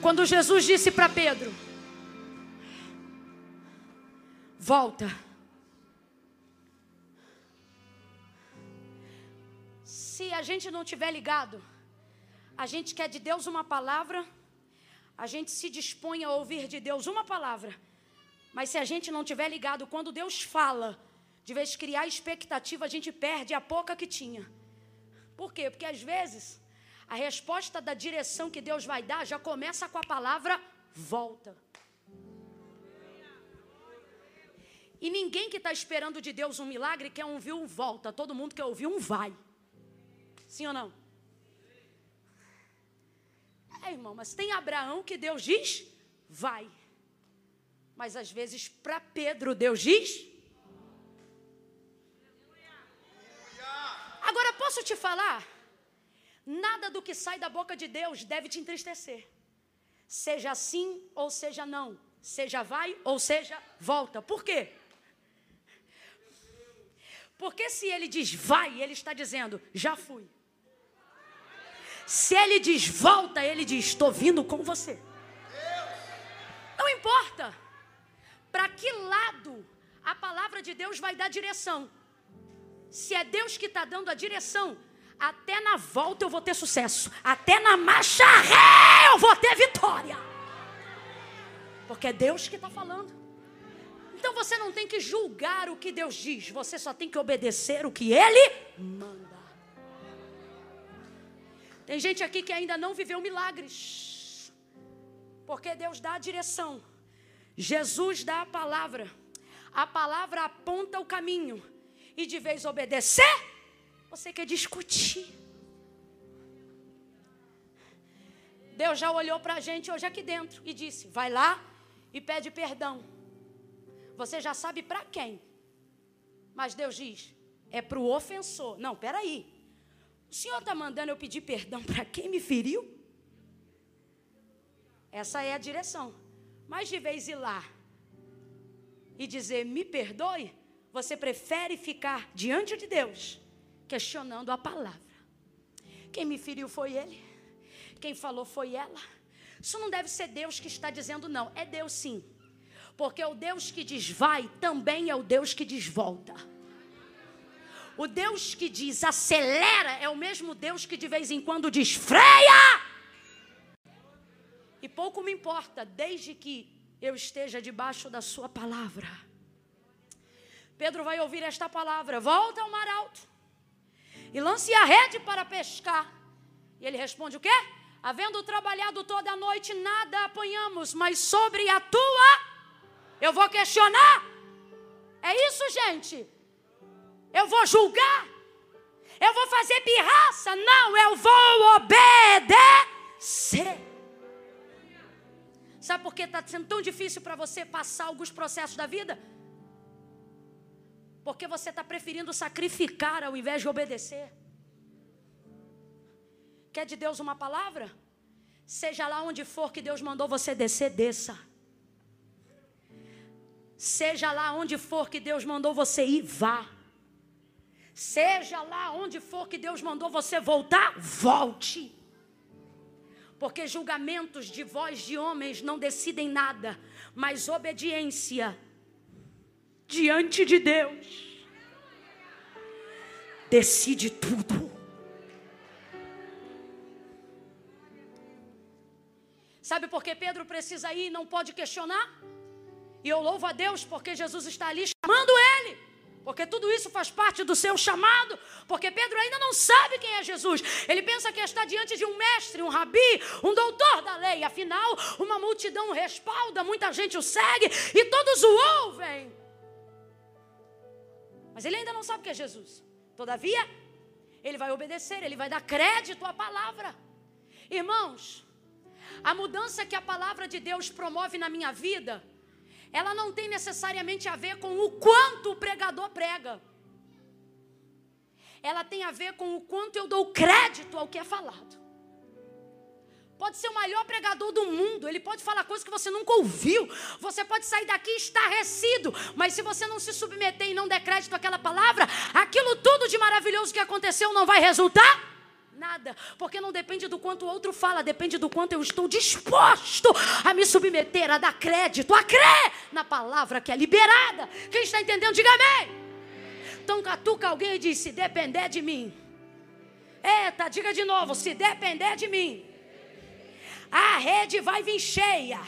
Quando Jesus disse para Pedro: volta. Se a gente não tiver ligado, a gente quer de Deus uma palavra, a gente se dispõe a ouvir de Deus uma palavra, mas se a gente não tiver ligado, quando Deus fala, de vez criar expectativa, a gente perde a pouca que tinha. Por quê? Porque às vezes a resposta da direção que Deus vai dar já começa com a palavra volta. E ninguém que está esperando de Deus um milagre quer ouvir um volta. Todo mundo quer ouvir um vai. Sim ou não? É, irmão, mas tem Abraão que Deus diz vai. Mas às vezes para Pedro Deus diz. Agora posso te falar? Nada do que sai da boca de Deus deve te entristecer. Seja sim ou seja não. Seja vai ou seja volta. Por quê? Porque se ele diz vai, ele está dizendo já fui. Se ele diz volta, ele diz estou vindo com você. Não importa para que lado a palavra de Deus vai dar direção. Se é Deus que está dando a direção, até na volta eu vou ter sucesso. Até na marcha ré eu vou ter vitória. Porque é Deus que está falando. Então você não tem que julgar o que Deus diz, você só tem que obedecer o que Ele manda. Tem gente aqui que ainda não viveu milagres, porque Deus dá a direção, Jesus dá a palavra, a palavra aponta o caminho, e de vez obedecer, você quer discutir. Deus já olhou para a gente hoje aqui dentro e disse: vai lá e pede perdão. Você já sabe para quem. Mas Deus diz: é para o ofensor. Não, peraí. O Senhor está mandando eu pedir perdão para quem me feriu? Essa é a direção. Mas de vez ir lá e dizer me perdoe, você prefere ficar diante de Deus questionando a palavra. Quem me feriu foi ele, quem falou foi ela. Isso não deve ser Deus que está dizendo não, é Deus sim. Porque o Deus que diz vai também é o Deus que diz volta. O Deus que diz acelera é o mesmo Deus que de vez em quando diz freia. E pouco me importa, desde que eu esteja debaixo da Sua palavra. Pedro vai ouvir esta palavra: volta ao mar alto e lance a rede para pescar. E ele responde: o quê? Havendo trabalhado toda a noite, nada apanhamos, mas sobre a tua, eu vou questionar. É isso, gente? Eu vou julgar? Eu vou fazer pirraça? Não, eu vou obedecer. Sabe por que está sendo tão difícil para você passar alguns processos da vida? Porque você está preferindo sacrificar ao invés de obedecer. Quer de Deus uma palavra? Seja lá onde for que Deus mandou você descer, desça. Seja lá onde for que Deus mandou você ir, vá. Seja lá onde for que Deus mandou você voltar, volte. Porque julgamentos de voz de homens não decidem nada, mas obediência diante de Deus decide tudo. Sabe por que Pedro precisa ir e não pode questionar? E eu louvo a Deus porque Jesus está ali chamando ele. Porque tudo isso faz parte do seu chamado. Porque Pedro ainda não sabe quem é Jesus. Ele pensa que está diante de um mestre, um rabi, um doutor da lei. Afinal, uma multidão o respalda, muita gente o segue e todos o ouvem. Mas ele ainda não sabe que é Jesus. Todavia, ele vai obedecer, ele vai dar crédito à palavra. Irmãos, a mudança que a palavra de Deus promove na minha vida ela não tem necessariamente a ver com o quanto o pregador prega. Ela tem a ver com o quanto eu dou crédito ao que é falado. Pode ser o maior pregador do mundo, ele pode falar coisas que você nunca ouviu. Você pode sair daqui estarrecido, mas se você não se submeter e não der crédito àquela palavra, aquilo tudo de maravilhoso que aconteceu não vai resultar Nada, porque não depende do quanto o outro fala, depende do quanto eu estou disposto a me submeter, a dar crédito, a crer na palavra que é liberada. Quem está entendendo, diga amém. Então catuca alguém e diz: se depender de mim. Eita, diga de novo: se depender de mim, a rede vai vir cheia.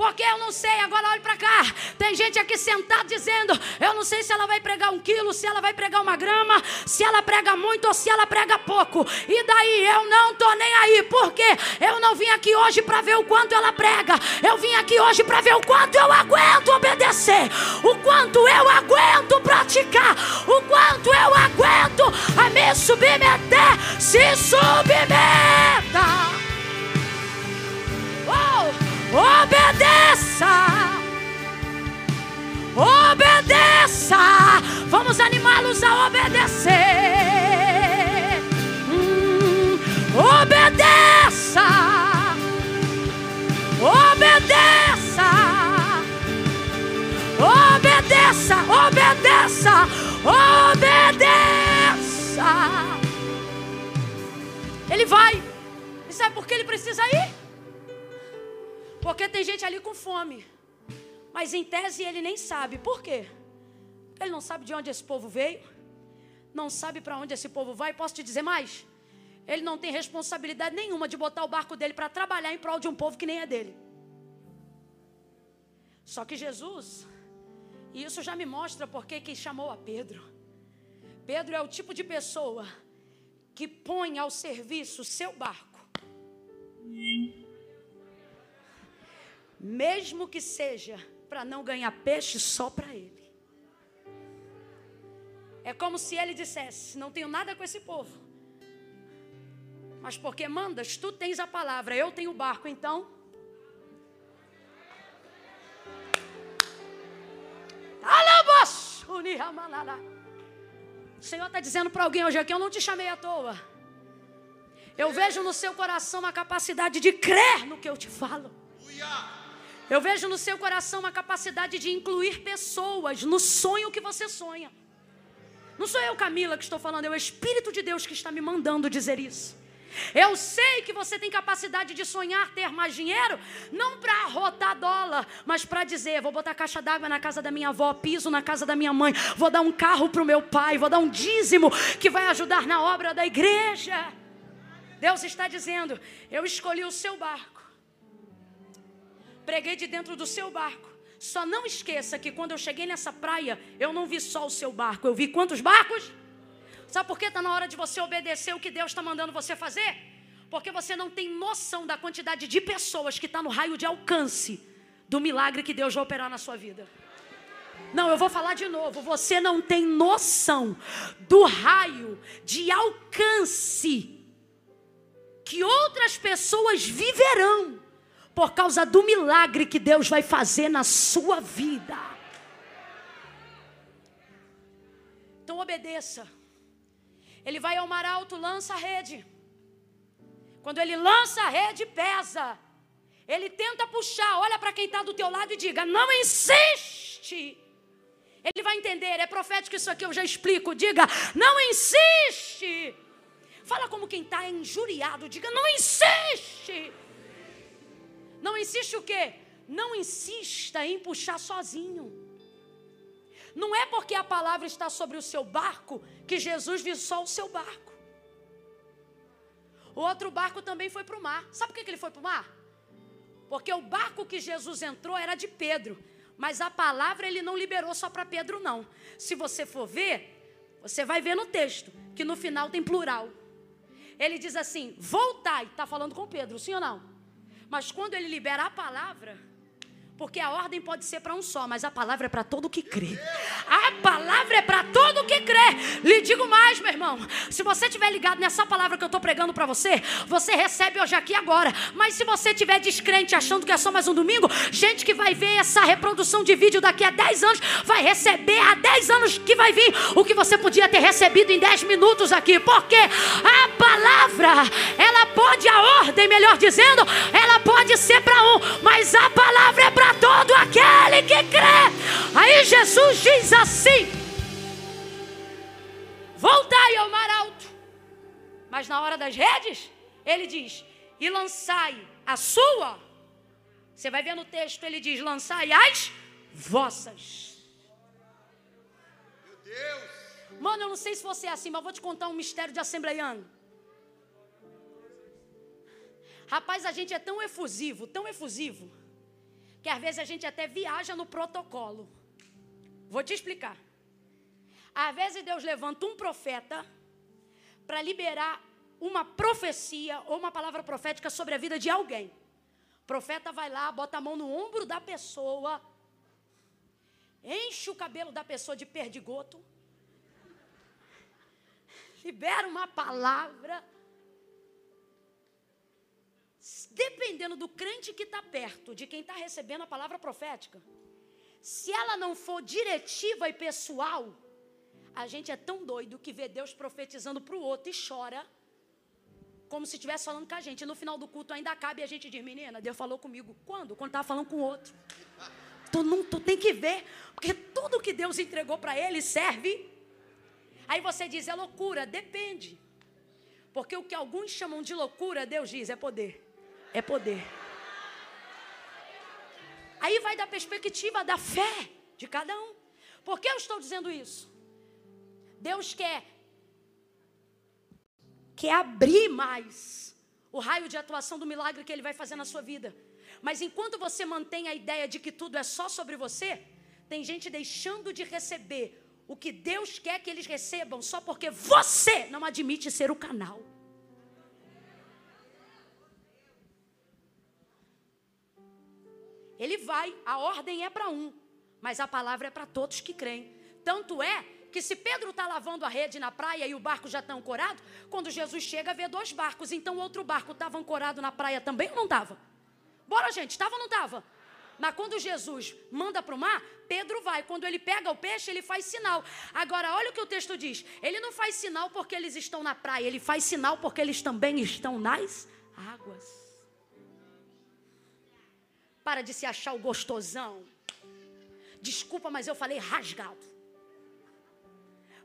Porque eu não sei, agora olhe para cá. Tem gente aqui sentado dizendo: Eu não sei se ela vai pregar um quilo, se ela vai pregar uma grama, se ela prega muito ou se ela prega pouco. E daí eu não tô nem aí, porque eu não vim aqui hoje para ver o quanto ela prega. Eu vim aqui hoje para ver o quanto eu aguento obedecer, o quanto eu aguento praticar, o quanto eu aguento a me submeter. Se submeta. Obedeça! Obedeça! Vamos animá-los a obedecer. Hum, obedeça! Obedeça! Obedeça! Obedeça! Obedeça! Ele vai. E sabe por que ele precisa ir? Porque tem gente ali com fome. Mas em tese ele nem sabe. Por quê? Ele não sabe de onde esse povo veio. Não sabe para onde esse povo vai. Posso te dizer mais? Ele não tem responsabilidade nenhuma de botar o barco dele para trabalhar em prol de um povo que nem é dele. Só que Jesus, e isso já me mostra porque que chamou a Pedro. Pedro é o tipo de pessoa que põe ao serviço o seu barco mesmo que seja para não ganhar peixe só para ele. É como se ele dissesse: Não tenho nada com esse povo, mas porque mandas, tu tens a palavra, eu tenho o barco, então. O Senhor está dizendo para alguém hoje aqui: Eu não te chamei à toa. Eu vejo no seu coração a capacidade de crer no que eu te falo. Eu vejo no seu coração a capacidade de incluir pessoas no sonho que você sonha. Não sou eu, Camila, que estou falando, é o Espírito de Deus que está me mandando dizer isso. Eu sei que você tem capacidade de sonhar ter mais dinheiro, não para arrotar dólar, mas para dizer: vou botar caixa d'água na casa da minha avó, piso na casa da minha mãe, vou dar um carro para o meu pai, vou dar um dízimo que vai ajudar na obra da igreja. Deus está dizendo: eu escolhi o seu barco, preguei de dentro do seu barco. Só não esqueça que quando eu cheguei nessa praia, eu não vi só o seu barco, eu vi quantos barcos? Sabe por que está na hora de você obedecer o que Deus está mandando você fazer? Porque você não tem noção da quantidade de pessoas que está no raio de alcance do milagre que Deus vai operar na sua vida. Não, eu vou falar de novo. Você não tem noção do raio de alcance que outras pessoas viverão por causa do milagre que Deus vai fazer na sua vida. Então obedeça. Ele vai ao mar alto, lança a rede. Quando ele lança a rede, pesa. Ele tenta puxar, olha para quem está do teu lado e diga: não insiste. Ele vai entender, é profético isso aqui, eu já explico. Diga, não insiste. Fala como quem está injuriado, diga, não insiste. Não insiste o quê? Não insista em puxar sozinho. Não é porque a palavra está sobre o seu barco que Jesus viu só o seu barco. O outro barco também foi para o mar. Sabe por que ele foi para o mar? Porque o barco que Jesus entrou era de Pedro. Mas a palavra ele não liberou só para Pedro, não. Se você for ver, você vai ver no texto que no final tem plural. Ele diz assim: voltai. Está falando com Pedro, sim ou não? Mas quando ele libera a palavra, porque a ordem pode ser para um só, mas a palavra é para todo que crê. A palavra é para todo que crê. Lhe digo mais, meu irmão. Se você estiver ligado nessa palavra que eu estou pregando para você, você recebe hoje aqui agora. Mas se você estiver descrente, achando que é só mais um domingo, gente que vai ver essa reprodução de vídeo daqui a 10 anos, vai receber há 10 anos que vai vir o que você podia ter recebido em 10 minutos aqui. Porque a palavra, ela pode, a ordem, melhor dizendo, ela pode ser para um, mas a palavra é para todo aquele que crê. Aí Jesus diz assim: Voltai ao mar alto. Mas na hora das redes, ele diz: E lançai a sua. Você vai ver no texto, ele diz: Lançai as vossas. Meu Deus. Mano, eu não sei se você é assim, mas vou te contar um mistério de assembleiano. Rapaz, a gente é tão efusivo, tão efusivo, que às vezes a gente até viaja no protocolo. Vou te explicar. Às vezes Deus levanta um profeta para liberar uma profecia ou uma palavra profética sobre a vida de alguém. O profeta vai lá, bota a mão no ombro da pessoa, enche o cabelo da pessoa de perdigoto, libera uma palavra dependendo do crente que está perto, de quem está recebendo a palavra profética, se ela não for diretiva e pessoal, a gente é tão doido que vê Deus profetizando para o outro e chora, como se estivesse falando com a gente. E no final do culto ainda acaba e a gente diz: Menina, Deus falou comigo. Quando? Quando estava falando com o outro. Tu, não, tu tem que ver, porque tudo que Deus entregou para ele serve. Aí você diz: É loucura. Depende. Porque o que alguns chamam de loucura, Deus diz: É poder é poder. Aí vai da perspectiva da fé de cada um. Por que eu estou dizendo isso? Deus quer quer abrir mais o raio de atuação do milagre que ele vai fazer na sua vida. Mas enquanto você mantém a ideia de que tudo é só sobre você, tem gente deixando de receber o que Deus quer que eles recebam só porque você não admite ser o canal. Ele vai, a ordem é para um, mas a palavra é para todos que creem. Tanto é que se Pedro está lavando a rede na praia e o barco já está ancorado, quando Jesus chega, vê dois barcos. Então o outro barco estava ancorado na praia também ou não estava? Bora, gente, estava ou não estava? Mas quando Jesus manda para o mar, Pedro vai. Quando ele pega o peixe, ele faz sinal. Agora, olha o que o texto diz. Ele não faz sinal porque eles estão na praia, ele faz sinal porque eles também estão nas águas. Para de se achar o gostosão. Desculpa, mas eu falei rasgado.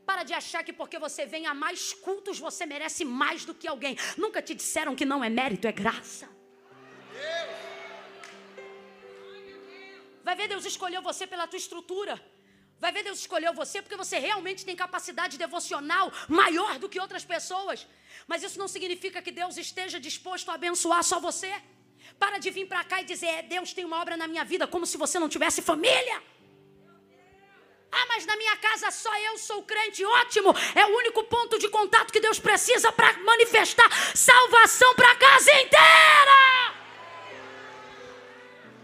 Para de achar que porque você vem a mais cultos você merece mais do que alguém. Nunca te disseram que não é mérito, é graça. Vai ver, Deus escolheu você pela tua estrutura. Vai ver, Deus escolheu você porque você realmente tem capacidade devocional maior do que outras pessoas. Mas isso não significa que Deus esteja disposto a abençoar só você. Para de vir para cá e dizer, é, Deus tem uma obra na minha vida, como se você não tivesse família. Ah, mas na minha casa só eu sou crente. Ótimo! É o único ponto de contato que Deus precisa para manifestar salvação para a casa inteira.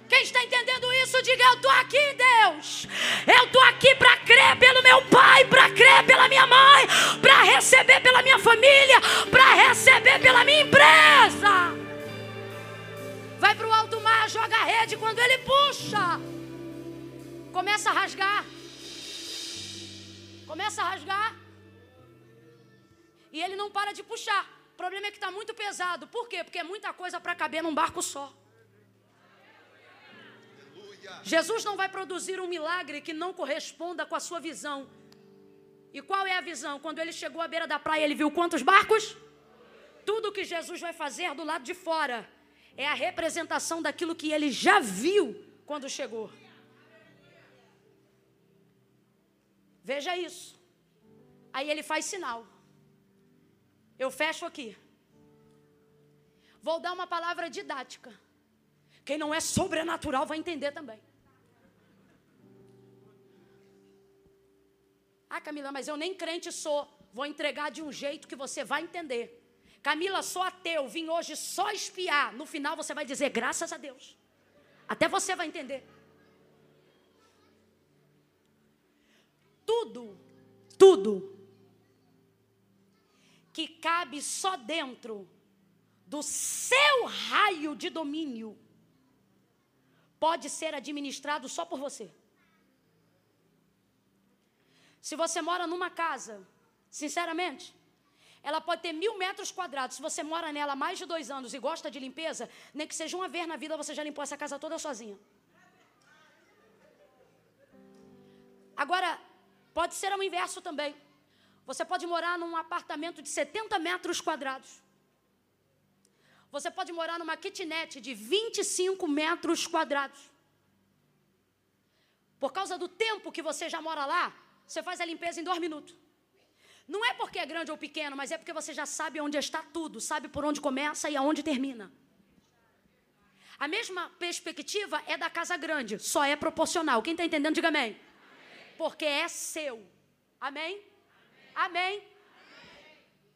Quem está entendendo isso, diga: Eu estou aqui, Deus. Eu estou aqui para crer pelo meu pai, para crer pela minha mãe, para receber pela minha família, para receber pela minha empresa. Vai para o alto mar, joga a rede quando ele puxa. Começa a rasgar. Começa a rasgar. E ele não para de puxar. O problema é que está muito pesado. Por quê? Porque é muita coisa para caber num barco só. Jesus não vai produzir um milagre que não corresponda com a sua visão. E qual é a visão? Quando ele chegou à beira da praia, ele viu quantos barcos? Tudo que Jesus vai fazer do lado de fora é a representação daquilo que ele já viu quando chegou. Veja isso. Aí ele faz sinal. Eu fecho aqui. Vou dar uma palavra didática. Quem não é sobrenatural vai entender também. Ah, Camila, mas eu nem crente sou. Vou entregar de um jeito que você vai entender. Camila, sou ateu, vim hoje só espiar. No final você vai dizer graças a Deus. Até você vai entender. Tudo, tudo que cabe só dentro do seu raio de domínio pode ser administrado só por você. Se você mora numa casa, sinceramente, ela pode ter mil metros quadrados. Se você mora nela há mais de dois anos e gosta de limpeza, nem que seja uma vez na vida você já limpou essa casa toda sozinha. Agora, pode ser ao inverso também. Você pode morar num apartamento de 70 metros quadrados. Você pode morar numa kitnet de 25 metros quadrados. Por causa do tempo que você já mora lá, você faz a limpeza em dois minutos. Não é porque é grande ou pequeno, mas é porque você já sabe onde está tudo, sabe por onde começa e aonde termina. A mesma perspectiva é da casa grande, só é proporcional. Quem está entendendo, diga amém. amém. Porque é seu. Amém? Amém. amém?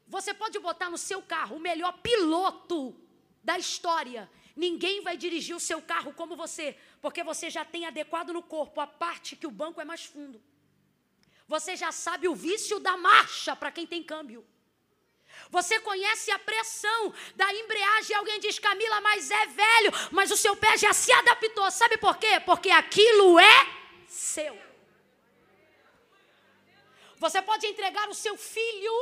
Você pode botar no seu carro o melhor piloto da história. Ninguém vai dirigir o seu carro como você, porque você já tem adequado no corpo a parte que o banco é mais fundo. Você já sabe o vício da marcha para quem tem câmbio. Você conhece a pressão da embreagem. Alguém diz, Camila, mas é velho, mas o seu pé já se adaptou. Sabe por quê? Porque aquilo é seu. Você pode entregar o seu filho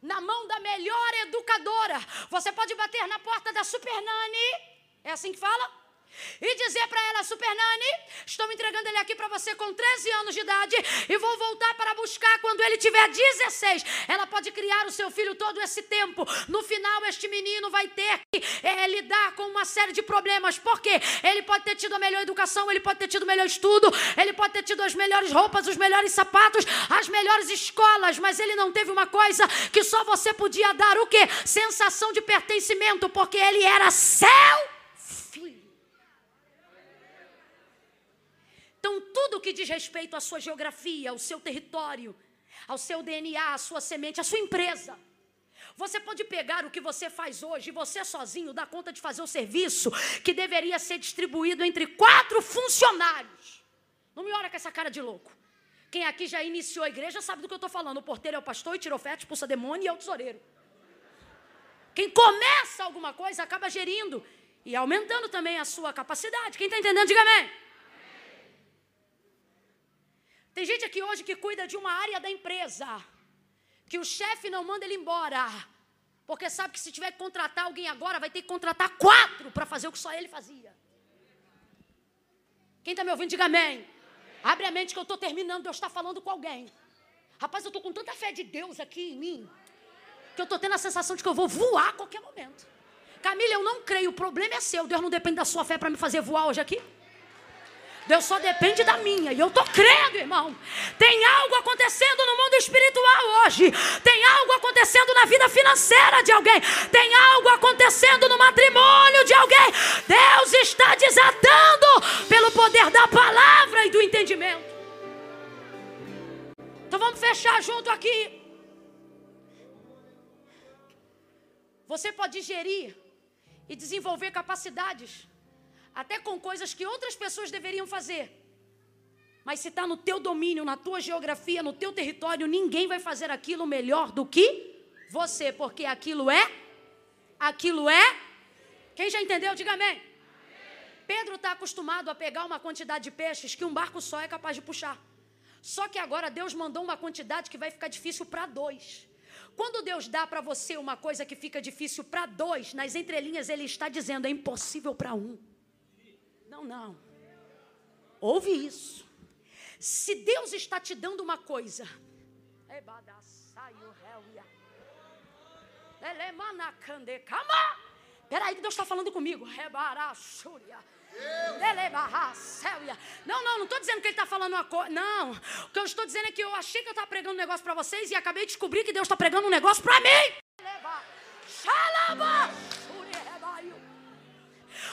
na mão da melhor educadora. Você pode bater na porta da Super Nani. É assim que fala? E dizer para ela, Super Nani, estou entregando ele aqui para você com 13 anos de idade e vou voltar para buscar quando ele tiver 16. Ela pode criar o seu filho todo esse tempo. No final, este menino vai ter que é, lidar com uma série de problemas. Por quê? Ele pode ter tido a melhor educação, ele pode ter tido o melhor estudo, ele pode ter tido as melhores roupas, os melhores sapatos, as melhores escolas, mas ele não teve uma coisa que só você podia dar: o quê? Sensação de pertencimento, porque ele era seu filho. Então, tudo que diz respeito à sua geografia, ao seu território, ao seu DNA, à sua semente, à sua empresa. Você pode pegar o que você faz hoje e você sozinho dá conta de fazer o serviço que deveria ser distribuído entre quatro funcionários. Não me olha com essa cara de louco. Quem aqui já iniciou a igreja sabe do que eu estou falando. O porteiro é o pastor, e tira oferta, expulsa demônio e é o tesoureiro. Quem começa alguma coisa acaba gerindo e aumentando também a sua capacidade. Quem está entendendo, diga amém. Tem gente aqui hoje que cuida de uma área da empresa, que o chefe não manda ele embora, porque sabe que se tiver que contratar alguém agora, vai ter que contratar quatro para fazer o que só ele fazia. Quem está me ouvindo, diga amém. Abre a mente que eu estou terminando, Deus está falando com alguém. Rapaz, eu estou com tanta fé de Deus aqui em mim, que eu estou tendo a sensação de que eu vou voar a qualquer momento. Camila, eu não creio, o problema é seu. Deus não depende da sua fé para me fazer voar hoje aqui. Deus só depende da minha. E eu estou crendo, irmão. Tem algo acontecendo no mundo espiritual hoje. Tem algo acontecendo na vida financeira de alguém. Tem algo acontecendo no matrimônio de alguém. Deus está desatando pelo poder da palavra e do entendimento. Então vamos fechar junto aqui. Você pode gerir e desenvolver capacidades até com coisas que outras pessoas deveriam fazer. Mas se está no teu domínio, na tua geografia, no teu território, ninguém vai fazer aquilo melhor do que você, porque aquilo é, aquilo é. Quem já entendeu, diga amém. Pedro está acostumado a pegar uma quantidade de peixes que um barco só é capaz de puxar. Só que agora Deus mandou uma quantidade que vai ficar difícil para dois. Quando Deus dá para você uma coisa que fica difícil para dois, nas entrelinhas Ele está dizendo é impossível para um. Não, não. Ouve isso. Se Deus está te dando uma coisa, Peraí, que Deus está falando comigo. Não, não, não estou dizendo que ele está falando uma coisa. Não. O que eu estou dizendo é que eu achei que eu estava pregando um negócio para vocês e acabei de descobrir que Deus está pregando um negócio para mim. Xalaba!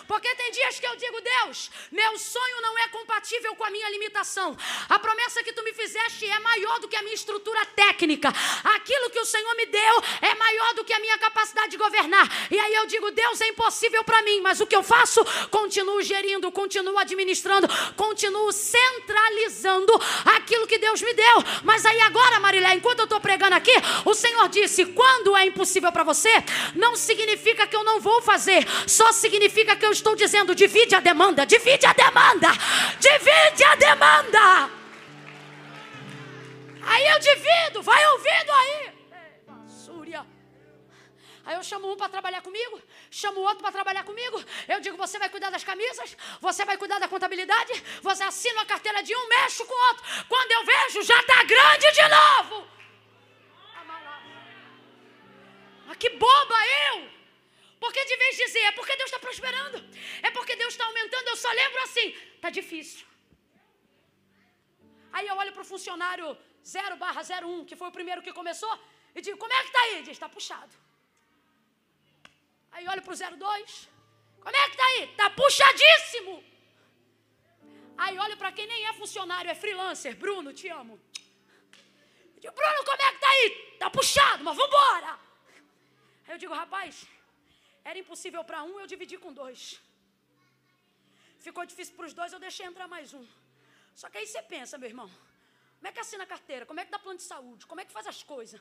Porque tem dias que eu digo, Deus, meu sonho não é compatível com a minha limitação. A promessa que tu me fizeste é maior do que a minha estrutura técnica. Aquilo que o Senhor me deu é maior do que a minha capacidade de governar. E aí eu digo, Deus, é impossível para mim, mas o que eu faço? Continuo gerindo, continuo administrando, continuo centralizando aquilo que Deus me deu. Mas aí agora, Marilé, enquanto eu estou pregando aqui, o Senhor disse: quando é impossível para você, não significa que eu não vou fazer, só significa que eu estou dizendo: divide a demanda, divide a demanda, divide a demanda. Aí eu divido, vai ouvindo aí. Aí eu chamo um para trabalhar comigo, chamo outro para trabalhar comigo. Eu digo: você vai cuidar das camisas, você vai cuidar da contabilidade, você assina a carteira de um, mexe com o outro. Quando eu vejo, já está grande de novo. Ah, que boba eu! Porque de vez dizer, é porque Deus está prosperando, é porque Deus está aumentando, eu só lembro assim, está difícil. Aí eu olho para o funcionário 0 barra 01, que foi o primeiro que começou, e digo, como é que está aí? Diz, está puxado. Aí olho para o 02, como é que está aí? Está puxadíssimo. Aí olho para quem nem é funcionário, é freelancer, Bruno, te amo. Eu digo, Bruno, como é que está aí? Está puxado, mas vamos embora. Aí eu digo, rapaz, era impossível para um, eu dividi com dois. Ficou difícil para os dois, eu deixei entrar mais um. Só que aí você pensa, meu irmão, como é que assina a carteira? Como é que dá plano de saúde? Como é que faz as coisas?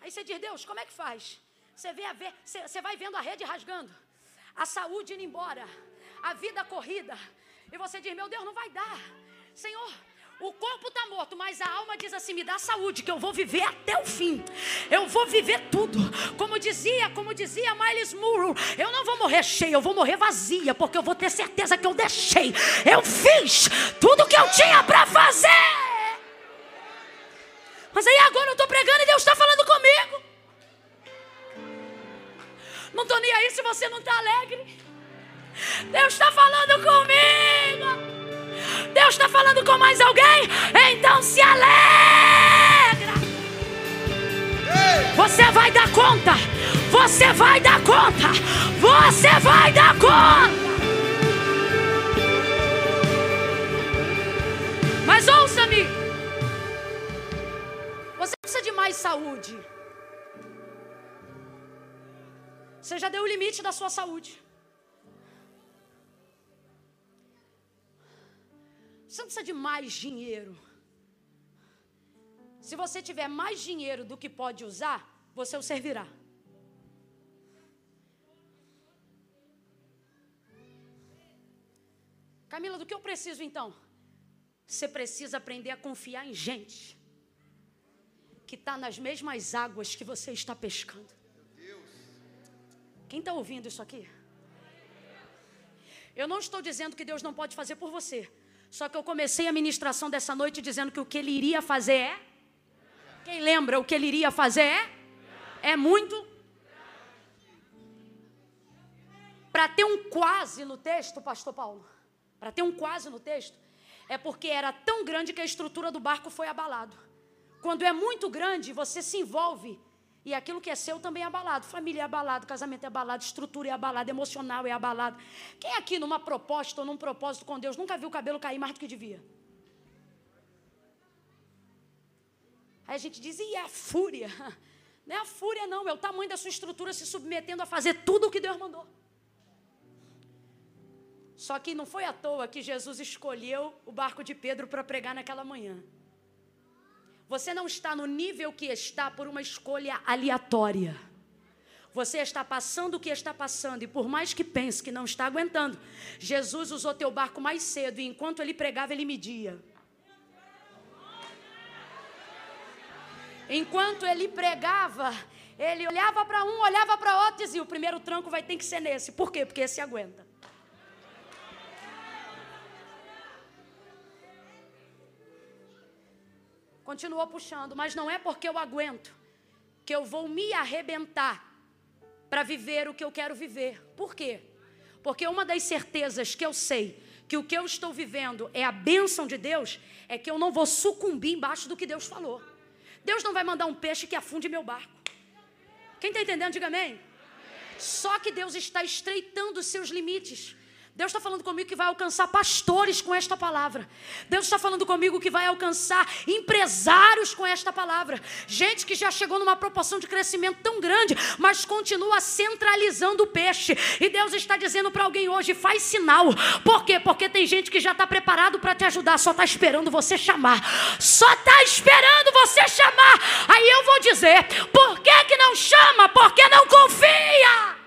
Aí você diz, Deus, como é que faz? Você, vê a ver, você, você vai vendo a rede rasgando, a saúde indo embora, a vida corrida. E você diz, meu Deus, não vai dar. Senhor, o corpo está morto, mas a alma diz assim: me dá saúde, que eu vou viver até o fim. Eu vou viver tudo. Como dizia, como dizia Miles Murrow, eu não vou morrer cheia, eu vou morrer vazia, porque eu vou ter certeza que eu deixei. Eu fiz tudo que eu tinha para fazer. Mas aí agora eu estou pregando e Deus está falando comigo. Não estou nem aí se você não está alegre. Deus está falando comigo. Deus está falando com mais alguém? Então se alegra. Você vai dar conta. Você vai dar conta. Você vai dar conta. Mas ouça-me. Você precisa de mais saúde. Você já deu o limite da sua saúde. Você não precisa de mais dinheiro. Se você tiver mais dinheiro do que pode usar, você o servirá. Camila, do que eu preciso então? Você precisa aprender a confiar em gente que está nas mesmas águas que você está pescando. Quem está ouvindo isso aqui? Eu não estou dizendo que Deus não pode fazer por você. Só que eu comecei a ministração dessa noite dizendo que o que ele iria fazer é Quem lembra o que ele iria fazer é? É muito. Para ter um quase no texto, pastor Paulo, para ter um quase no texto, é porque era tão grande que a estrutura do barco foi abalado. Quando é muito grande, você se envolve e aquilo que é seu também é abalado. Família é abalado, casamento é abalado, estrutura é abalada, emocional é abalado. Quem aqui numa proposta ou num propósito com Deus nunca viu o cabelo cair mais do que devia? Aí a gente diz, e a fúria? Não é a fúria, não, é o tamanho da sua estrutura se submetendo a fazer tudo o que Deus mandou. Só que não foi à toa que Jesus escolheu o barco de Pedro para pregar naquela manhã. Você não está no nível que está por uma escolha aleatória. Você está passando o que está passando, e por mais que pense que não está aguentando, Jesus usou teu barco mais cedo, e enquanto ele pregava, ele media. Enquanto ele pregava, ele olhava para um, olhava para outro e dizia: o primeiro tranco vai ter que ser nesse. Por quê? Porque esse aguenta. Continuou puxando, mas não é porque eu aguento que eu vou me arrebentar para viver o que eu quero viver. Por quê? Porque uma das certezas que eu sei que o que eu estou vivendo é a bênção de Deus, é que eu não vou sucumbir embaixo do que Deus falou. Deus não vai mandar um peixe que afunde meu barco. Quem está entendendo, diga amém. Só que Deus está estreitando os seus limites. Deus está falando comigo que vai alcançar pastores com esta palavra. Deus está falando comigo que vai alcançar empresários com esta palavra. Gente que já chegou numa proporção de crescimento tão grande, mas continua centralizando o peixe. E Deus está dizendo para alguém hoje: faz sinal. Por quê? Porque tem gente que já está preparado para te ajudar, só está esperando você chamar. Só está esperando você chamar. Aí eu vou dizer: por que, que não chama? Porque não confia.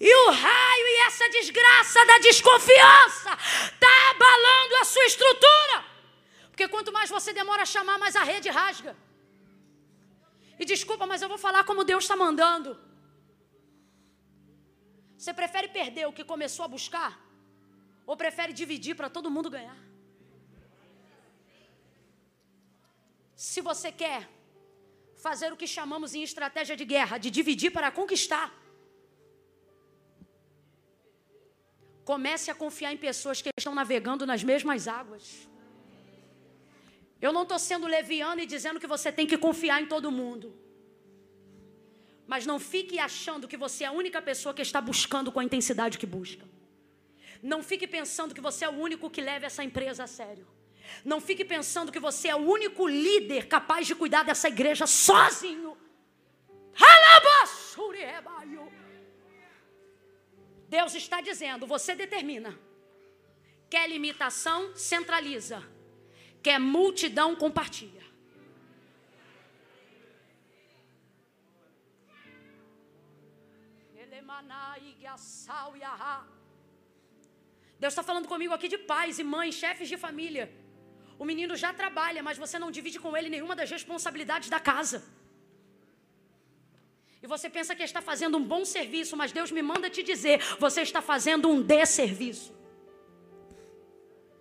E o raio e essa desgraça da desconfiança está abalando a sua estrutura. Porque quanto mais você demora a chamar, mais a rede rasga. E desculpa, mas eu vou falar como Deus está mandando. Você prefere perder o que começou a buscar? Ou prefere dividir para todo mundo ganhar? Se você quer fazer o que chamamos em estratégia de guerra, de dividir para conquistar, Comece a confiar em pessoas que estão navegando nas mesmas águas. Eu não estou sendo leviano e dizendo que você tem que confiar em todo mundo. Mas não fique achando que você é a única pessoa que está buscando com a intensidade que busca. Não fique pensando que você é o único que leva essa empresa a sério. Não fique pensando que você é o único líder capaz de cuidar dessa igreja sozinho. Alabassuriebaiu. Deus está dizendo: você determina. Quer limitação, centraliza. Quer multidão, compartilha. Deus está falando comigo aqui de pais e mães, chefes de família. O menino já trabalha, mas você não divide com ele nenhuma das responsabilidades da casa. E você pensa que está fazendo um bom serviço, mas Deus me manda te dizer: você está fazendo um desserviço.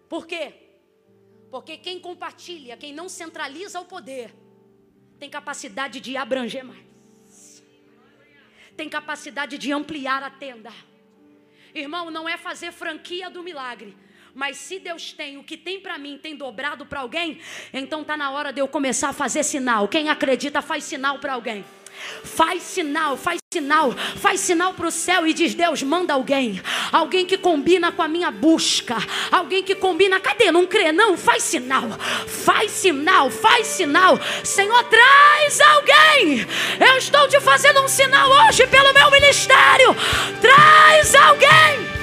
Por quê? Porque quem compartilha, quem não centraliza o poder, tem capacidade de abranger mais, tem capacidade de ampliar a tenda. Irmão, não é fazer franquia do milagre. Mas se Deus tem o que tem para mim, tem dobrado para alguém, então tá na hora de eu começar a fazer sinal. Quem acredita faz sinal para alguém. Faz sinal, faz sinal, faz sinal para o céu e diz: Deus, manda alguém, alguém que combina com a minha busca, alguém que combina. Cadê? Não crê? Não, faz sinal, faz sinal, faz sinal. Senhor, traz alguém. Eu estou te fazendo um sinal hoje pelo meu ministério. Traz alguém.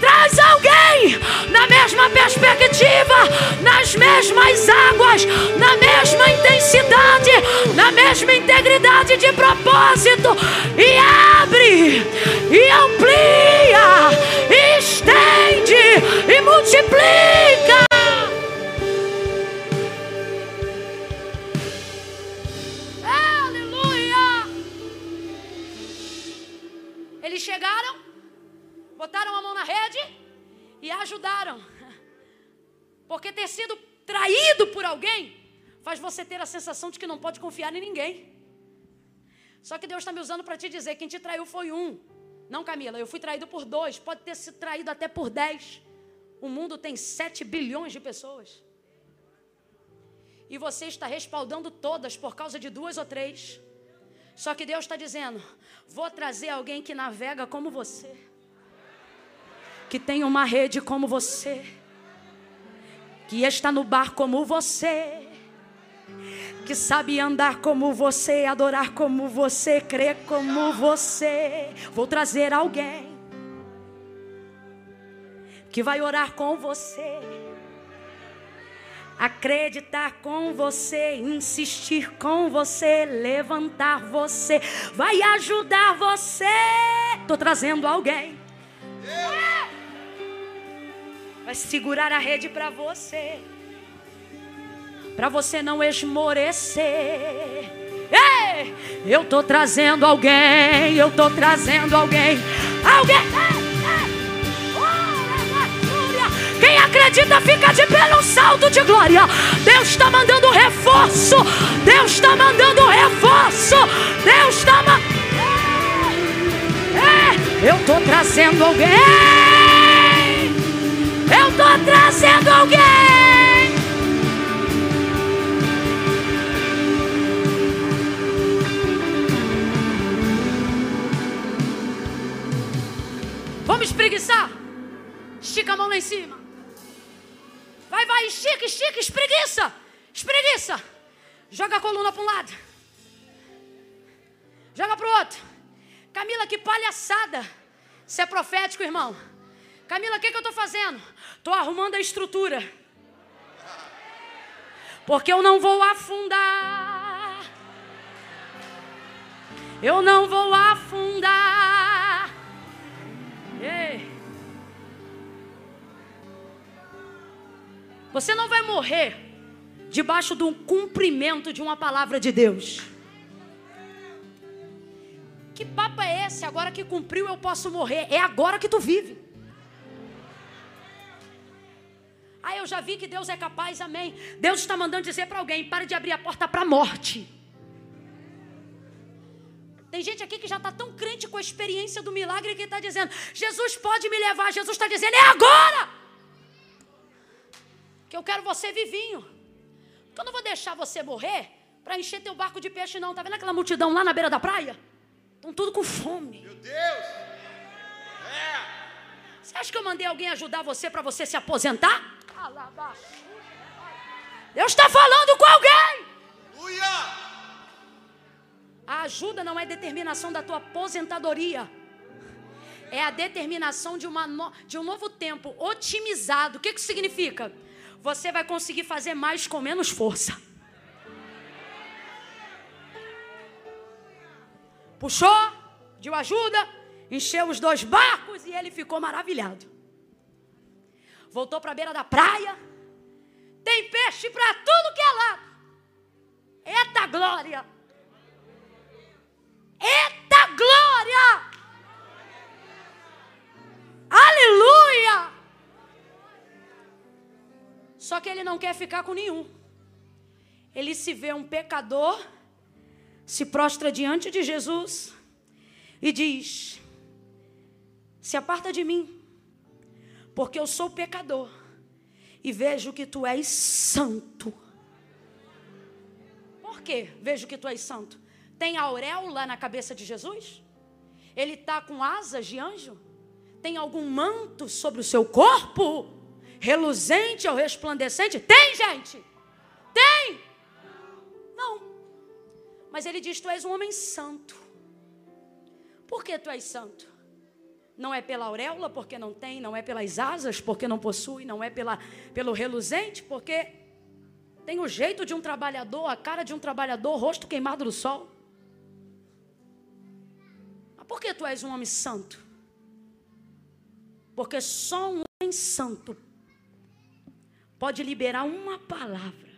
Traz alguém na mesma perspectiva, nas mesmas águas, na mesma intensidade, na mesma integridade de propósito, e abre, e amplia, e estende, e multiplica. Aleluia! Eles chegaram botaram a mão na rede e ajudaram. Porque ter sido traído por alguém faz você ter a sensação de que não pode confiar em ninguém. Só que Deus está me usando para te dizer: quem te traiu foi um. Não, Camila, eu fui traído por dois, pode ter sido traído até por dez. O mundo tem sete bilhões de pessoas. E você está respaldando todas por causa de duas ou três. Só que Deus está dizendo: vou trazer alguém que navega como você, que tem uma rede como você, que está no bar como você que sabe andar como você, adorar como você, crer como você. Vou trazer alguém que vai orar com você, acreditar com você, insistir com você, levantar você, vai ajudar você. Tô trazendo alguém. Vai segurar a rede para você para você não esmorecer. Ei, eu tô trazendo alguém, eu tô trazendo alguém, alguém. Quem acredita fica de pé num salto de glória. Deus está mandando reforço. Deus está mandando reforço. Deus está mandando. Eu tô trazendo alguém. Eu tô trazendo alguém. Vamos espreguiçar? Estica a mão lá em cima. Vai, vai, estica, estica, espreguiça. Espreguiça. Joga a coluna para um lado. Joga para o outro. Camila, que palhaçada. Você é profético, irmão. Camila, o que, que eu estou fazendo? Estou arrumando a estrutura. Porque eu não vou afundar. Eu não vou afundar. Ei. Você não vai morrer debaixo do cumprimento de uma palavra de Deus. Que papo é esse? Agora que cumpriu eu posso morrer. É agora que tu vive. Ah, eu já vi que Deus é capaz, amém. Deus está mandando dizer para alguém: pare de abrir a porta para a morte. Tem gente aqui que já está tão crente com a experiência do milagre que está dizendo: Jesus pode me levar. Jesus está dizendo: é agora que eu quero você vivinho. Porque eu não vou deixar você morrer para encher teu barco de peixe, não. Tá vendo aquela multidão lá na beira da praia? Estão tudo com fome. Meu Deus! É. Você acha que eu mandei alguém ajudar você para você se aposentar? Deus está falando com alguém. A ajuda não é determinação da tua aposentadoria. É a determinação de, uma no, de um novo tempo otimizado. O que, que significa? Você vai conseguir fazer mais com menos força. Puxou, deu ajuda, encheu os dois barcos e ele ficou maravilhado. Voltou para a beira da praia. Tem peixe para tudo que é lado. Eita glória! Eita glória! Aleluia! Só que ele não quer ficar com nenhum. Ele se vê um pecador, se prostra diante de Jesus e diz: Se aparta de mim, porque eu sou pecador e vejo que tu és santo. Por quê? Vejo que tu és santo. Tem auréola na cabeça de Jesus? Ele está com asas de anjo? Tem algum manto sobre o seu corpo? Reluzente ou resplandecente? Tem, gente! Tem! Não. Mas ele diz: Tu és um homem santo. Por que tu és santo? Não é pela auréola, porque não tem, não é pelas asas, porque não possui, não é pela, pelo reluzente, porque tem o jeito de um trabalhador, a cara de um trabalhador, rosto queimado do sol. Por que tu és um homem santo? Porque só um homem santo pode liberar uma palavra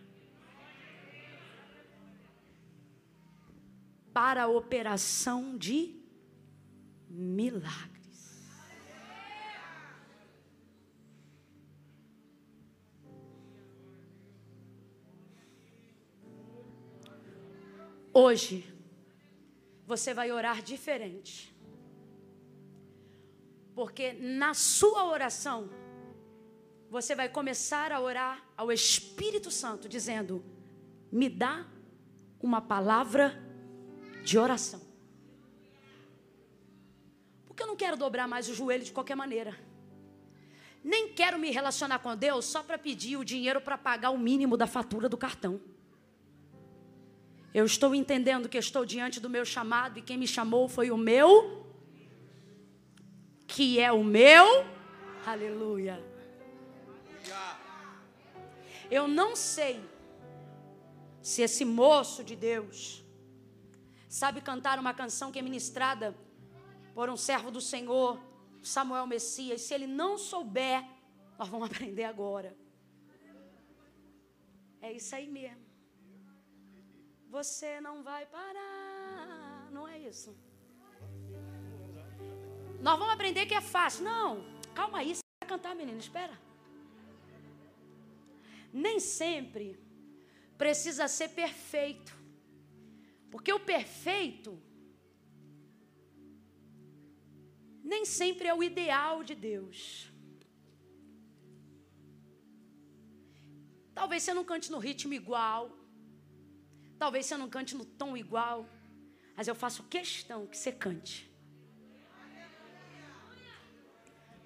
para a operação de milagres. Hoje você vai orar diferente. Porque na sua oração, você vai começar a orar ao Espírito Santo, dizendo: Me dá uma palavra de oração. Porque eu não quero dobrar mais o joelho de qualquer maneira. Nem quero me relacionar com Deus só para pedir o dinheiro para pagar o mínimo da fatura do cartão. Eu estou entendendo que estou diante do meu chamado e quem me chamou foi o meu, que é o meu, aleluia. Eu não sei se esse moço de Deus sabe cantar uma canção que é ministrada por um servo do Senhor, Samuel Messias. Se ele não souber, nós vamos aprender agora. É isso aí mesmo. Você não vai parar. Não é isso. Nós vamos aprender que é fácil. Não, calma aí, você vai cantar, menina, espera. Nem sempre precisa ser perfeito. Porque o perfeito nem sempre é o ideal de Deus. Talvez você não cante no ritmo igual. Talvez você não cante no tom igual. Mas eu faço questão que você cante.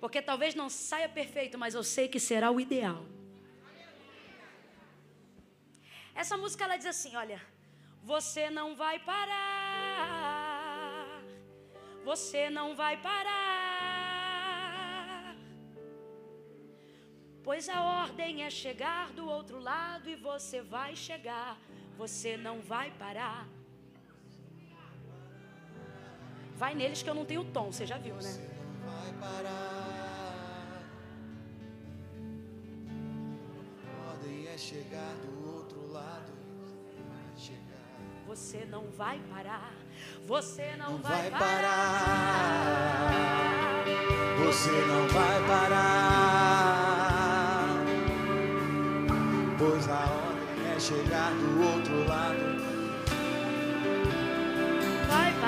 Porque talvez não saia perfeito, mas eu sei que será o ideal. Essa música ela diz assim: olha, você não vai parar, você não vai parar, pois a ordem é chegar do outro lado e você vai chegar, você não vai parar. Vai neles que eu não tenho tom, você já viu, né? Você não vai parar. A ordem é chegar do você não vai parar. Você não, não vai, vai parar. Você não vai parar. Pois a hora é chegar do outro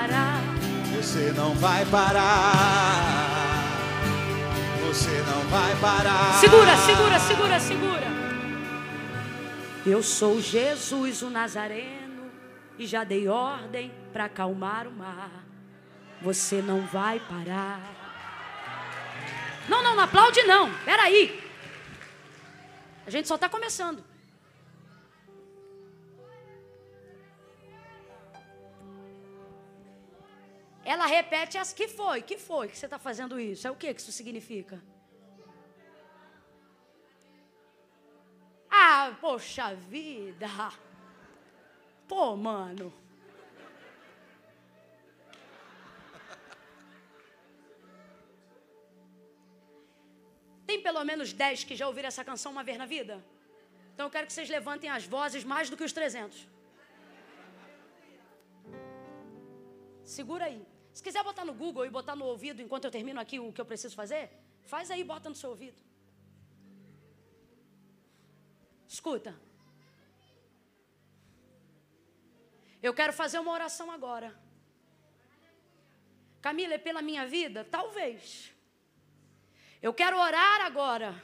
parar. Você não vai parar. Você não vai parar. Segura, segura, segura, segura. Eu sou Jesus o Nazareno e já dei ordem para acalmar o mar. Você não vai parar. Não, não, não aplaude não. Espera aí. A gente só está começando. Ela repete as que foi, que foi que você está fazendo isso? É o que que isso significa? Ah, poxa vida. Pô, mano. Tem pelo menos 10 que já ouviram essa canção uma vez na vida? Então eu quero que vocês levantem as vozes mais do que os 300. Segura aí. Se quiser botar no Google e botar no ouvido enquanto eu termino aqui o que eu preciso fazer, faz aí bota no seu ouvido. Escuta. Eu quero fazer uma oração agora. Camila, é pela minha vida? Talvez. Eu quero orar agora.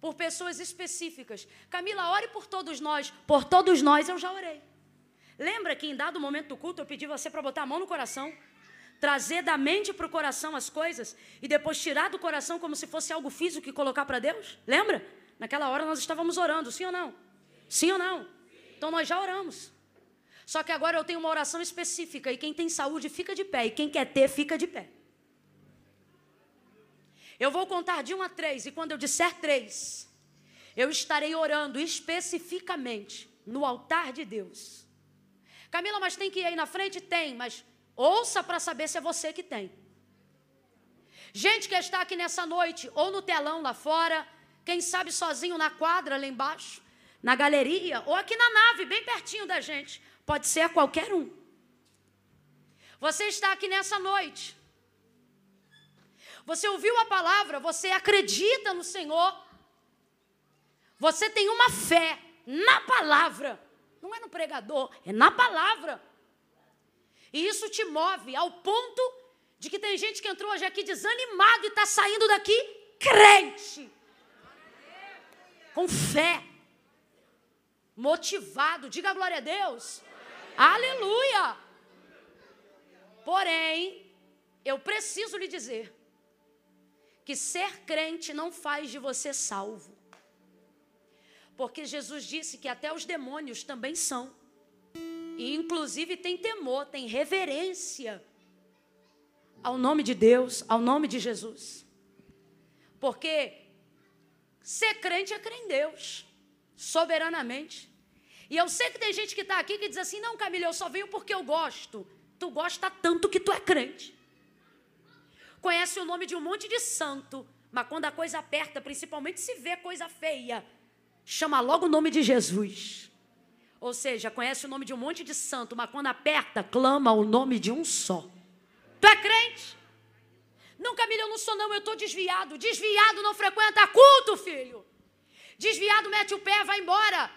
Por pessoas específicas. Camila, ore por todos nós. Por todos nós eu já orei. Lembra que em dado momento do culto eu pedi você para botar a mão no coração, trazer da mente para o coração as coisas e depois tirar do coração como se fosse algo físico e colocar para Deus? Lembra? Naquela hora nós estávamos orando, sim ou não? Sim ou não? Então nós já oramos. Só que agora eu tenho uma oração específica e quem tem saúde fica de pé e quem quer ter fica de pé. Eu vou contar de um a três e quando eu disser três, eu estarei orando especificamente no altar de Deus. Camila, mas tem que ir aí na frente? Tem, mas ouça para saber se é você que tem. Gente que está aqui nessa noite, ou no telão lá fora, quem sabe sozinho na quadra lá embaixo, na galeria ou aqui na nave, bem pertinho da gente. Pode ser qualquer um. Você está aqui nessa noite. Você ouviu a palavra, você acredita no Senhor. Você tem uma fé na palavra, Não é no pregador, é na palavra. E isso te move ao ponto de que tem gente que entrou hoje aqui desanimado e está saindo daqui crente. Com fé. Motivado. Diga glória a Deus. Aleluia. Porém, eu preciso lhe dizer que ser crente não faz de você salvo. Porque Jesus disse que até os demônios também são. E inclusive tem temor, tem reverência ao nome de Deus, ao nome de Jesus. Porque ser crente é crer em Deus, soberanamente. E eu sei que tem gente que está aqui que diz assim: não, Camila, eu só venho porque eu gosto. Tu gosta tanto que tu é crente. Conhece o nome de um monte de santo, mas quando a coisa aperta, principalmente se vê coisa feia, chama logo o nome de Jesus. Ou seja, conhece o nome de um monte de santo, mas quando aperta, clama o nome de um só. Tu é crente? Não, Camila, eu não sou não, eu estou desviado. Desviado não frequenta culto, filho. Desviado mete o pé, vai embora.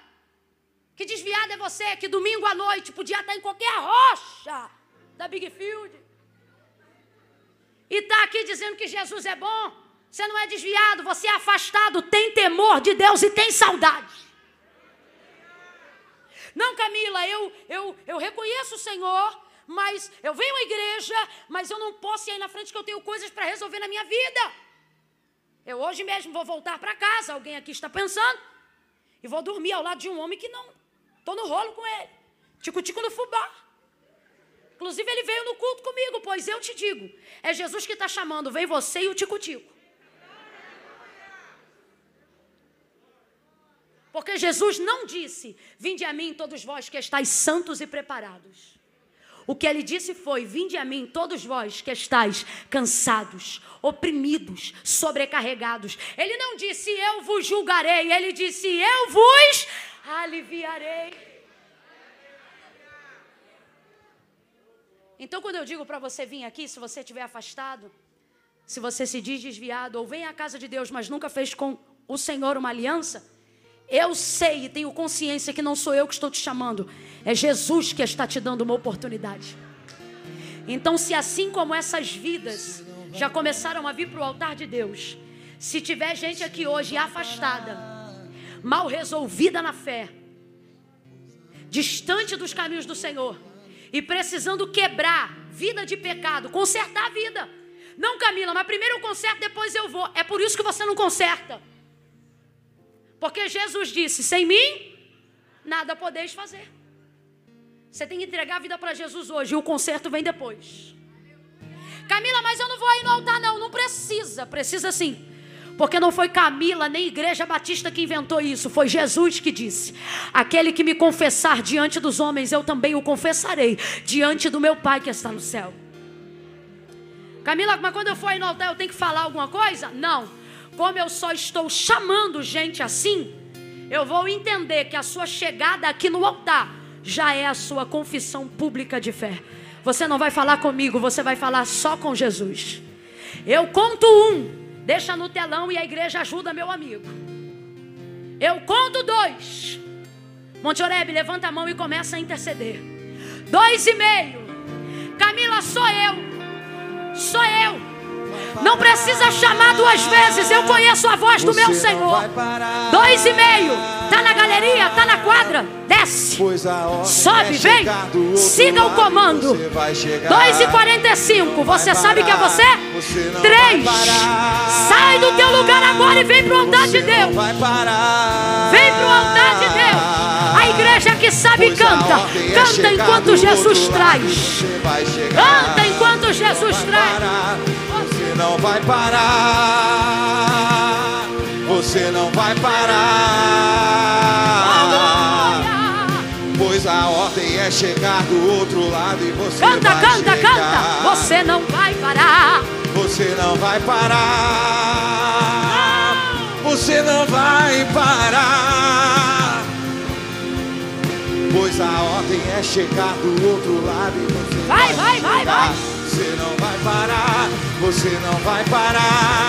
Que desviado é você que domingo à noite podia estar em qualquer rocha da Big Field. E está aqui dizendo que Jesus é bom. Você não é desviado, você é afastado, tem temor de Deus e tem saudade. Não, Camila, eu, eu, eu reconheço o Senhor, mas eu venho à igreja, mas eu não posso ir aí na frente que eu tenho coisas para resolver na minha vida. Eu hoje mesmo vou voltar para casa, alguém aqui está pensando, e vou dormir ao lado de um homem que não. Estou no rolo com ele. Tico-tico no fubá. Inclusive, ele veio no culto comigo, pois eu te digo: é Jesus que está chamando, vem você e o tico-tico. Porque Jesus não disse: Vinde a mim, todos vós que estáis santos e preparados. O que ele disse foi: Vinde a mim, todos vós que estáis cansados, oprimidos, sobrecarregados. Ele não disse: Eu vos julgarei. Ele disse: Eu vos aliviarei. Então, quando eu digo para você vir aqui, se você estiver afastado, se você se diz desviado, ou vem à casa de Deus, mas nunca fez com o Senhor uma aliança, eu sei e tenho consciência que não sou eu que estou te chamando, é Jesus que está te dando uma oportunidade. Então, se assim como essas vidas já começaram a vir para o altar de Deus, se tiver gente aqui hoje afastada, mal resolvida na fé, distante dos caminhos do Senhor e precisando quebrar vida de pecado, consertar a vida. Não, Camila, mas primeiro eu conserto, depois eu vou. É por isso que você não conserta. Porque Jesus disse: sem mim, nada podeis fazer. Você tem que entregar a vida para Jesus hoje, e o conserto vem depois. Camila, mas eu não vou aí no altar, não. Não precisa. Precisa sim. Porque não foi Camila nem Igreja Batista que inventou isso, foi Jesus que disse: Aquele que me confessar diante dos homens, eu também o confessarei diante do meu Pai que está no céu. Camila, mas quando eu for aí no altar, eu tenho que falar alguma coisa? Não como eu só estou chamando gente assim, eu vou entender que a sua chegada aqui no altar já é a sua confissão pública de fé. Você não vai falar comigo, você vai falar só com Jesus. Eu conto um, deixa no telão e a igreja ajuda meu amigo. Eu conto dois. Monte levanta a mão e começa a interceder. Dois e meio. Camila, sou eu. Sou eu. Não precisa chamar duas vezes. Eu conheço a voz do meu Senhor. Dois e meio. Tá na galeria, tá na quadra. Desce. Sobe, vem. Siga o comando. Dois e quarenta e cinco. Você sabe que é você? Três. Sai do teu lugar agora e vem pro altar de Deus. Vem pro altar de Deus. A igreja que sabe canta. Canta enquanto Jesus traz. Canta enquanto Jesus traz não vai parar. Você não vai parar. Pois a ordem é chegar do outro lado e você canta, vai canta, chegar. canta. Você não vai parar. Você não vai parar. Você não vai parar. Pois a ordem é chegar do outro lado e você vai, vai, vai, vai. Você não vai parar, você não vai parar.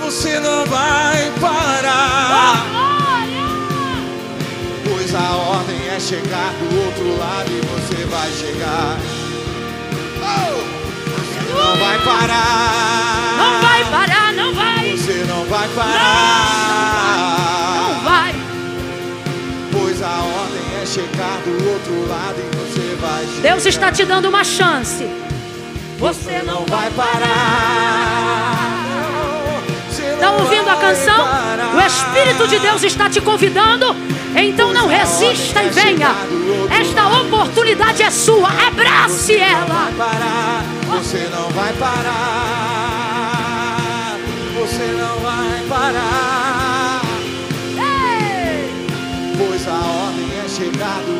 Você não vai parar. Oh, pois a é chegar do outro lado e você vai chegar. Oh! Não vai parar. Não vai parar, não vai. Você não vai parar. Do outro lado e você vai chegar. Deus está te dando uma chance. Você não vai parar. Está ouvindo a canção? O Espírito de Deus está te convidando. Então não resista e venha. Esta oportunidade é sua. Abrace ela. Você não vai parar.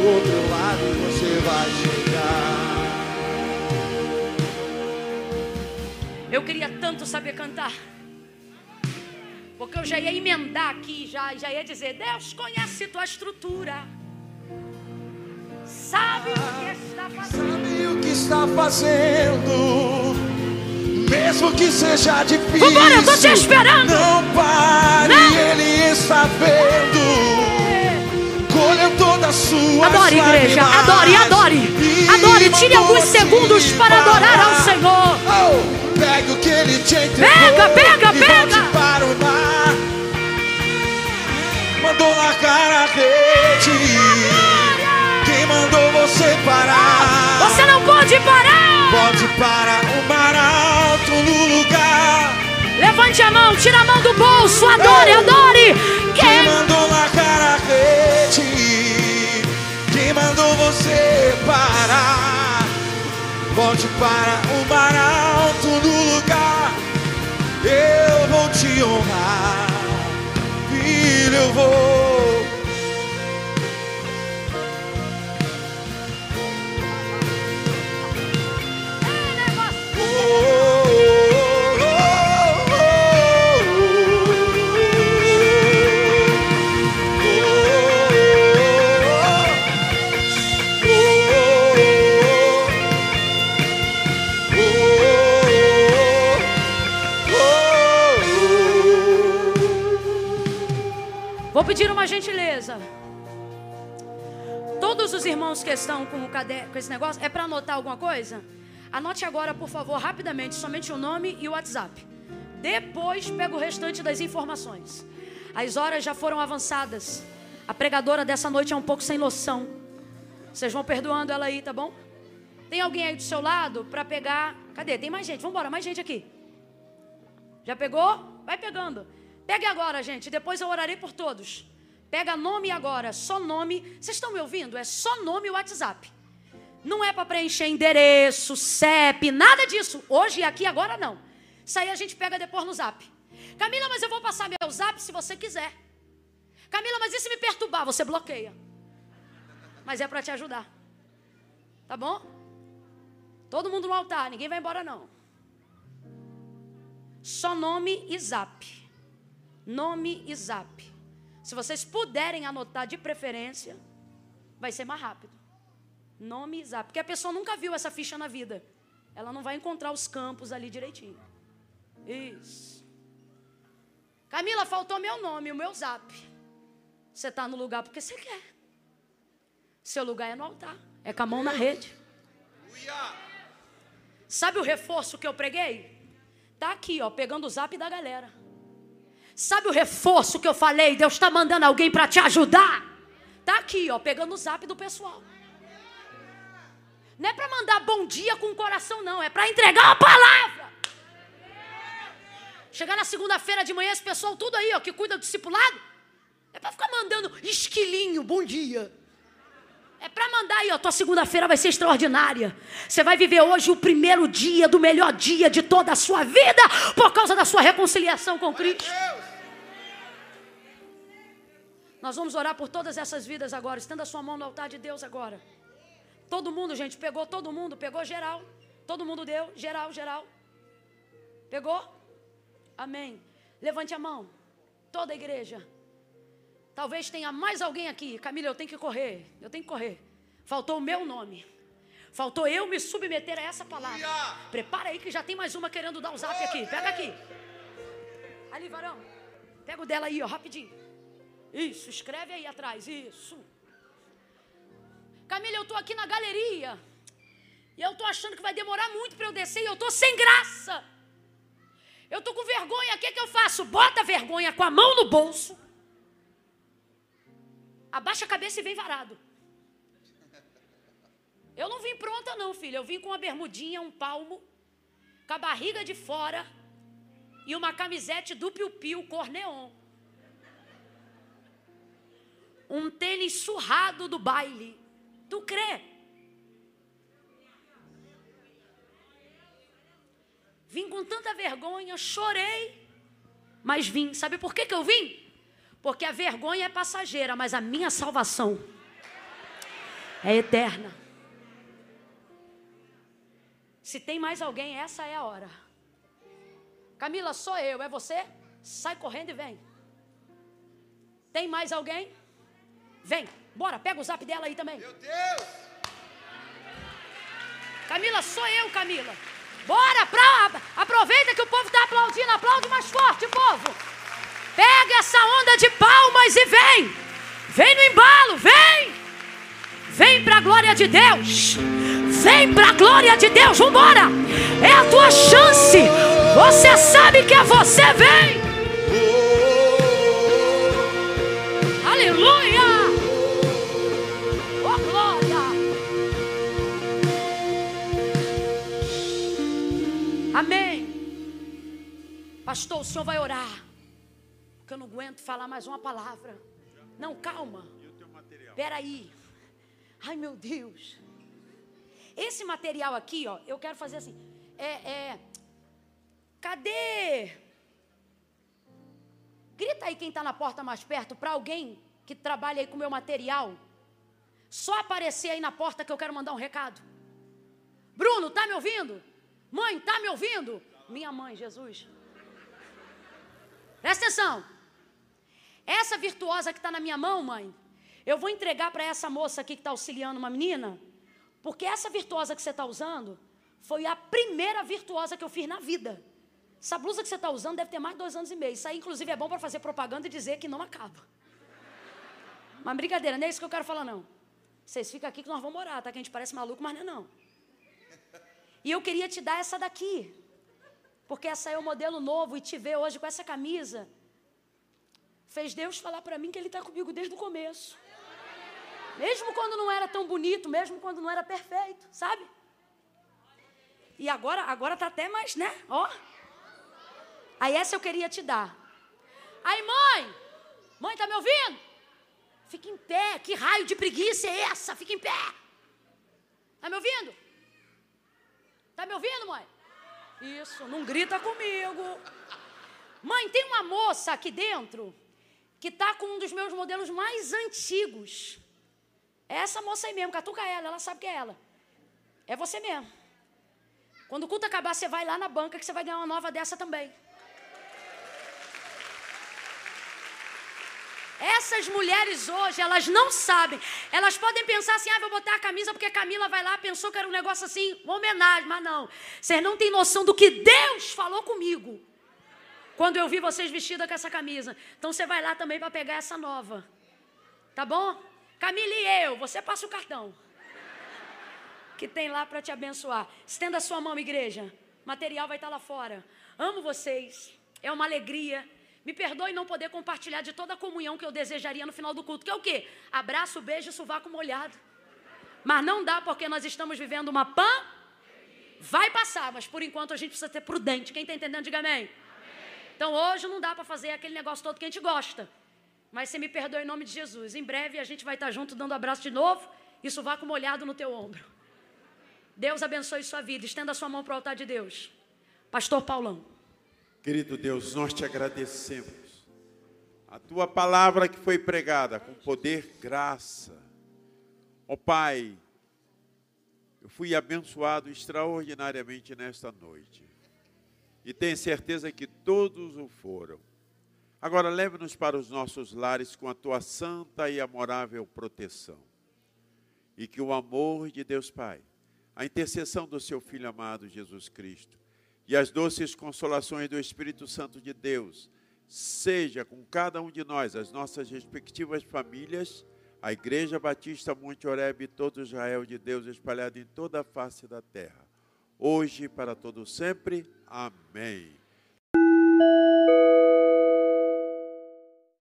Outro lado você vai chegar. Eu queria tanto saber cantar. Porque eu já ia emendar aqui, já, já ia dizer: Deus conhece tua estrutura. Sabe o que está fazendo. Sabe o que está fazendo? Mesmo que seja difícil. Vambora, eu tô te esperando. Não pare, Não. ele está vendo. Adore, igreja, adore, adore. Adore, tire alguns segundos para adorar ao Senhor. Oh, pega o que ele te entregou. Pega, pega, pega. para o mar. Mandou largar a rede. Quem mandou você parar? Você não pode parar. Pode para o mar alto no lugar. Levante a mão, tira a mão do bolso, adore, adore. Quem Quem mandou largar a rede? Quem mandou você parar? Volte para o mar alto no lugar. Eu vou te honrar, filho. Eu vou. Oh, oh, pedir uma gentileza. Todos os irmãos que estão com, o cade... com esse negócio, é para anotar alguma coisa? Anote agora, por favor, rapidamente, somente o nome e o WhatsApp. Depois pega o restante das informações. As horas já foram avançadas. A pregadora dessa noite é um pouco sem noção. Vocês vão perdoando ela aí, tá bom? Tem alguém aí do seu lado para pegar? Cadê? Tem mais gente. Vamos embora, mais gente aqui. Já pegou? Vai pegando. Pegue agora, gente. Depois eu orarei por todos. Pega nome agora, só nome. Vocês estão me ouvindo? É só nome e WhatsApp. Não é para preencher endereço, CEP, nada disso. Hoje e aqui agora não. Isso aí a gente pega depois no Zap. Camila, mas eu vou passar meu Zap se você quiser. Camila, mas e se me perturbar? Você bloqueia. Mas é para te ajudar. Tá bom? Todo mundo no altar, ninguém vai embora não. Só nome e Zap. Nome e Zap. Se vocês puderem anotar de preferência, vai ser mais rápido. Nome e Zap. Porque a pessoa nunca viu essa ficha na vida. Ela não vai encontrar os campos ali direitinho. Isso. Camila, faltou meu nome, o meu Zap. Você está no lugar porque você quer. Seu lugar é no altar. É com a mão na rede. Sabe o reforço que eu preguei? Tá aqui, ó, pegando o zap da galera. Sabe o reforço que eu falei? Deus está mandando alguém para te ajudar. Tá aqui, ó, pegando o zap do pessoal. Não é para mandar bom dia com o coração, não. É para entregar uma palavra. Chegar na segunda-feira de manhã, esse pessoal tudo aí, ó, que cuida do discipulado. É para ficar mandando esquilinho, bom dia. É para mandar aí, ó, tua segunda-feira vai ser extraordinária. Você vai viver hoje o primeiro dia do melhor dia de toda a sua vida por causa da sua reconciliação com Cristo. Nós vamos orar por todas essas vidas agora. Estenda a sua mão no altar de Deus agora. Todo mundo, gente, pegou todo mundo, pegou geral. Todo mundo deu, geral, geral. Pegou? Amém. Levante a mão. Toda a igreja. Talvez tenha mais alguém aqui. Camila, eu tenho que correr. Eu tenho que correr. Faltou o meu nome. Faltou eu me submeter a essa palavra. Prepara aí que já tem mais uma querendo dar o zap aqui. Pega aqui. Ali, varão. Pega o dela aí, ó, rapidinho. Isso, escreve aí atrás. Isso. Camila, eu estou aqui na galeria. E eu estou achando que vai demorar muito para eu descer e eu estou sem graça. Eu estou com vergonha, o que, que eu faço? Bota a vergonha com a mão no bolso. Abaixa a cabeça e vem varado. Eu não vim pronta, não, filha. Eu vim com uma bermudinha, um palmo, com a barriga de fora e uma camisete do piu-piu cor neon. Um tênis surrado do baile. Tu crê? Vim com tanta vergonha, chorei, mas vim. Sabe por que, que eu vim? Porque a vergonha é passageira, mas a minha salvação é eterna. Se tem mais alguém, essa é a hora. Camila, sou eu, é você? Sai correndo e vem. Tem mais alguém? Vem, bora, pega o zap dela aí também. Meu Deus! Camila, sou eu, Camila. Bora, pra, aproveita que o povo está aplaudindo, aplaude mais forte, povo. Pega essa onda de palmas e vem. Vem no embalo, vem. Vem para a glória de Deus. Vem para a glória de Deus, vambora! É a tua chance. Você sabe que é você, vem! Aleluia! Amém. Pastor, o senhor vai orar. Porque eu não aguento falar mais uma palavra. Não, calma. Espera aí. Ai, meu Deus. Esse material aqui, ó, eu quero fazer assim. É, é, cadê? Grita aí quem está na porta mais perto para alguém que trabalha aí com meu material. Só aparecer aí na porta que eu quero mandar um recado. Bruno, tá me ouvindo? Mãe, tá me ouvindo? Minha mãe, Jesus. Presta atenção. Essa virtuosa que está na minha mão, mãe, eu vou entregar para essa moça aqui que está auxiliando uma menina porque essa virtuosa que você está usando foi a primeira virtuosa que eu fiz na vida. Essa blusa que você está usando deve ter mais de dois anos e meio. Isso aí, inclusive, é bom para fazer propaganda e dizer que não acaba. Mas brincadeira, não é isso que eu quero falar, não. Vocês ficam aqui que nós vamos morar, tá? Que a gente parece maluco, mas não é não. E eu queria te dar essa daqui. Porque essa é o modelo novo e te ver hoje com essa camisa. Fez Deus falar para mim que Ele está comigo desde o começo. Mesmo quando não era tão bonito, mesmo quando não era perfeito, sabe? E agora, agora tá até mais, né? Ó. Aí essa eu queria te dar. Aí, mãe, mãe, tá me ouvindo? Fica em pé. Que raio de preguiça é essa? Fica em pé. Tá me ouvindo? Tá me ouvindo, mãe? Isso, não grita comigo. Mãe, tem uma moça aqui dentro que tá com um dos meus modelos mais antigos. É essa moça aí mesmo, catuca ela, ela sabe que é ela. É você mesmo. Quando o culto acabar, você vai lá na banca que você vai ganhar uma nova dessa também. Essas mulheres hoje, elas não sabem. Elas podem pensar assim: ah, vou botar a camisa porque a Camila vai lá, pensou que era um negócio assim, uma homenagem. Mas não. Vocês não têm noção do que Deus falou comigo. Quando eu vi vocês vestidas com essa camisa. Então você vai lá também para pegar essa nova. Tá bom? Camila e eu, você passa o cartão. Que tem lá para te abençoar. Estenda a sua mão, igreja. O material vai estar tá lá fora. Amo vocês. É uma alegria. Me perdoe não poder compartilhar de toda a comunhão que eu desejaria no final do culto. Que é o quê? Abraço, beijo, sovaco molhado. Mas não dá porque nós estamos vivendo uma pan. Vai passar, mas por enquanto a gente precisa ser prudente. Quem está entendendo, diga amém. amém. Então hoje não dá para fazer aquele negócio todo que a gente gosta. Mas você me perdoa em nome de Jesus. Em breve a gente vai estar junto dando abraço de novo. Isso vá com molhado no teu ombro. Deus abençoe sua vida. Estenda a sua mão para o altar de Deus. Pastor Paulão. Querido Deus, nós te agradecemos. A tua palavra que foi pregada com poder, graça. Ó oh, Pai, eu fui abençoado extraordinariamente nesta noite. E tenho certeza que todos o foram. Agora leve-nos para os nossos lares com a tua santa e amorável proteção. E que o amor de Deus Pai, a intercessão do seu Filho amado Jesus Cristo e as doces consolações do Espírito Santo de Deus seja com cada um de nós, as nossas respectivas famílias, a Igreja Batista Monte Oreb e todo Israel de Deus espalhado em toda a face da terra, hoje e para todo sempre. Amém.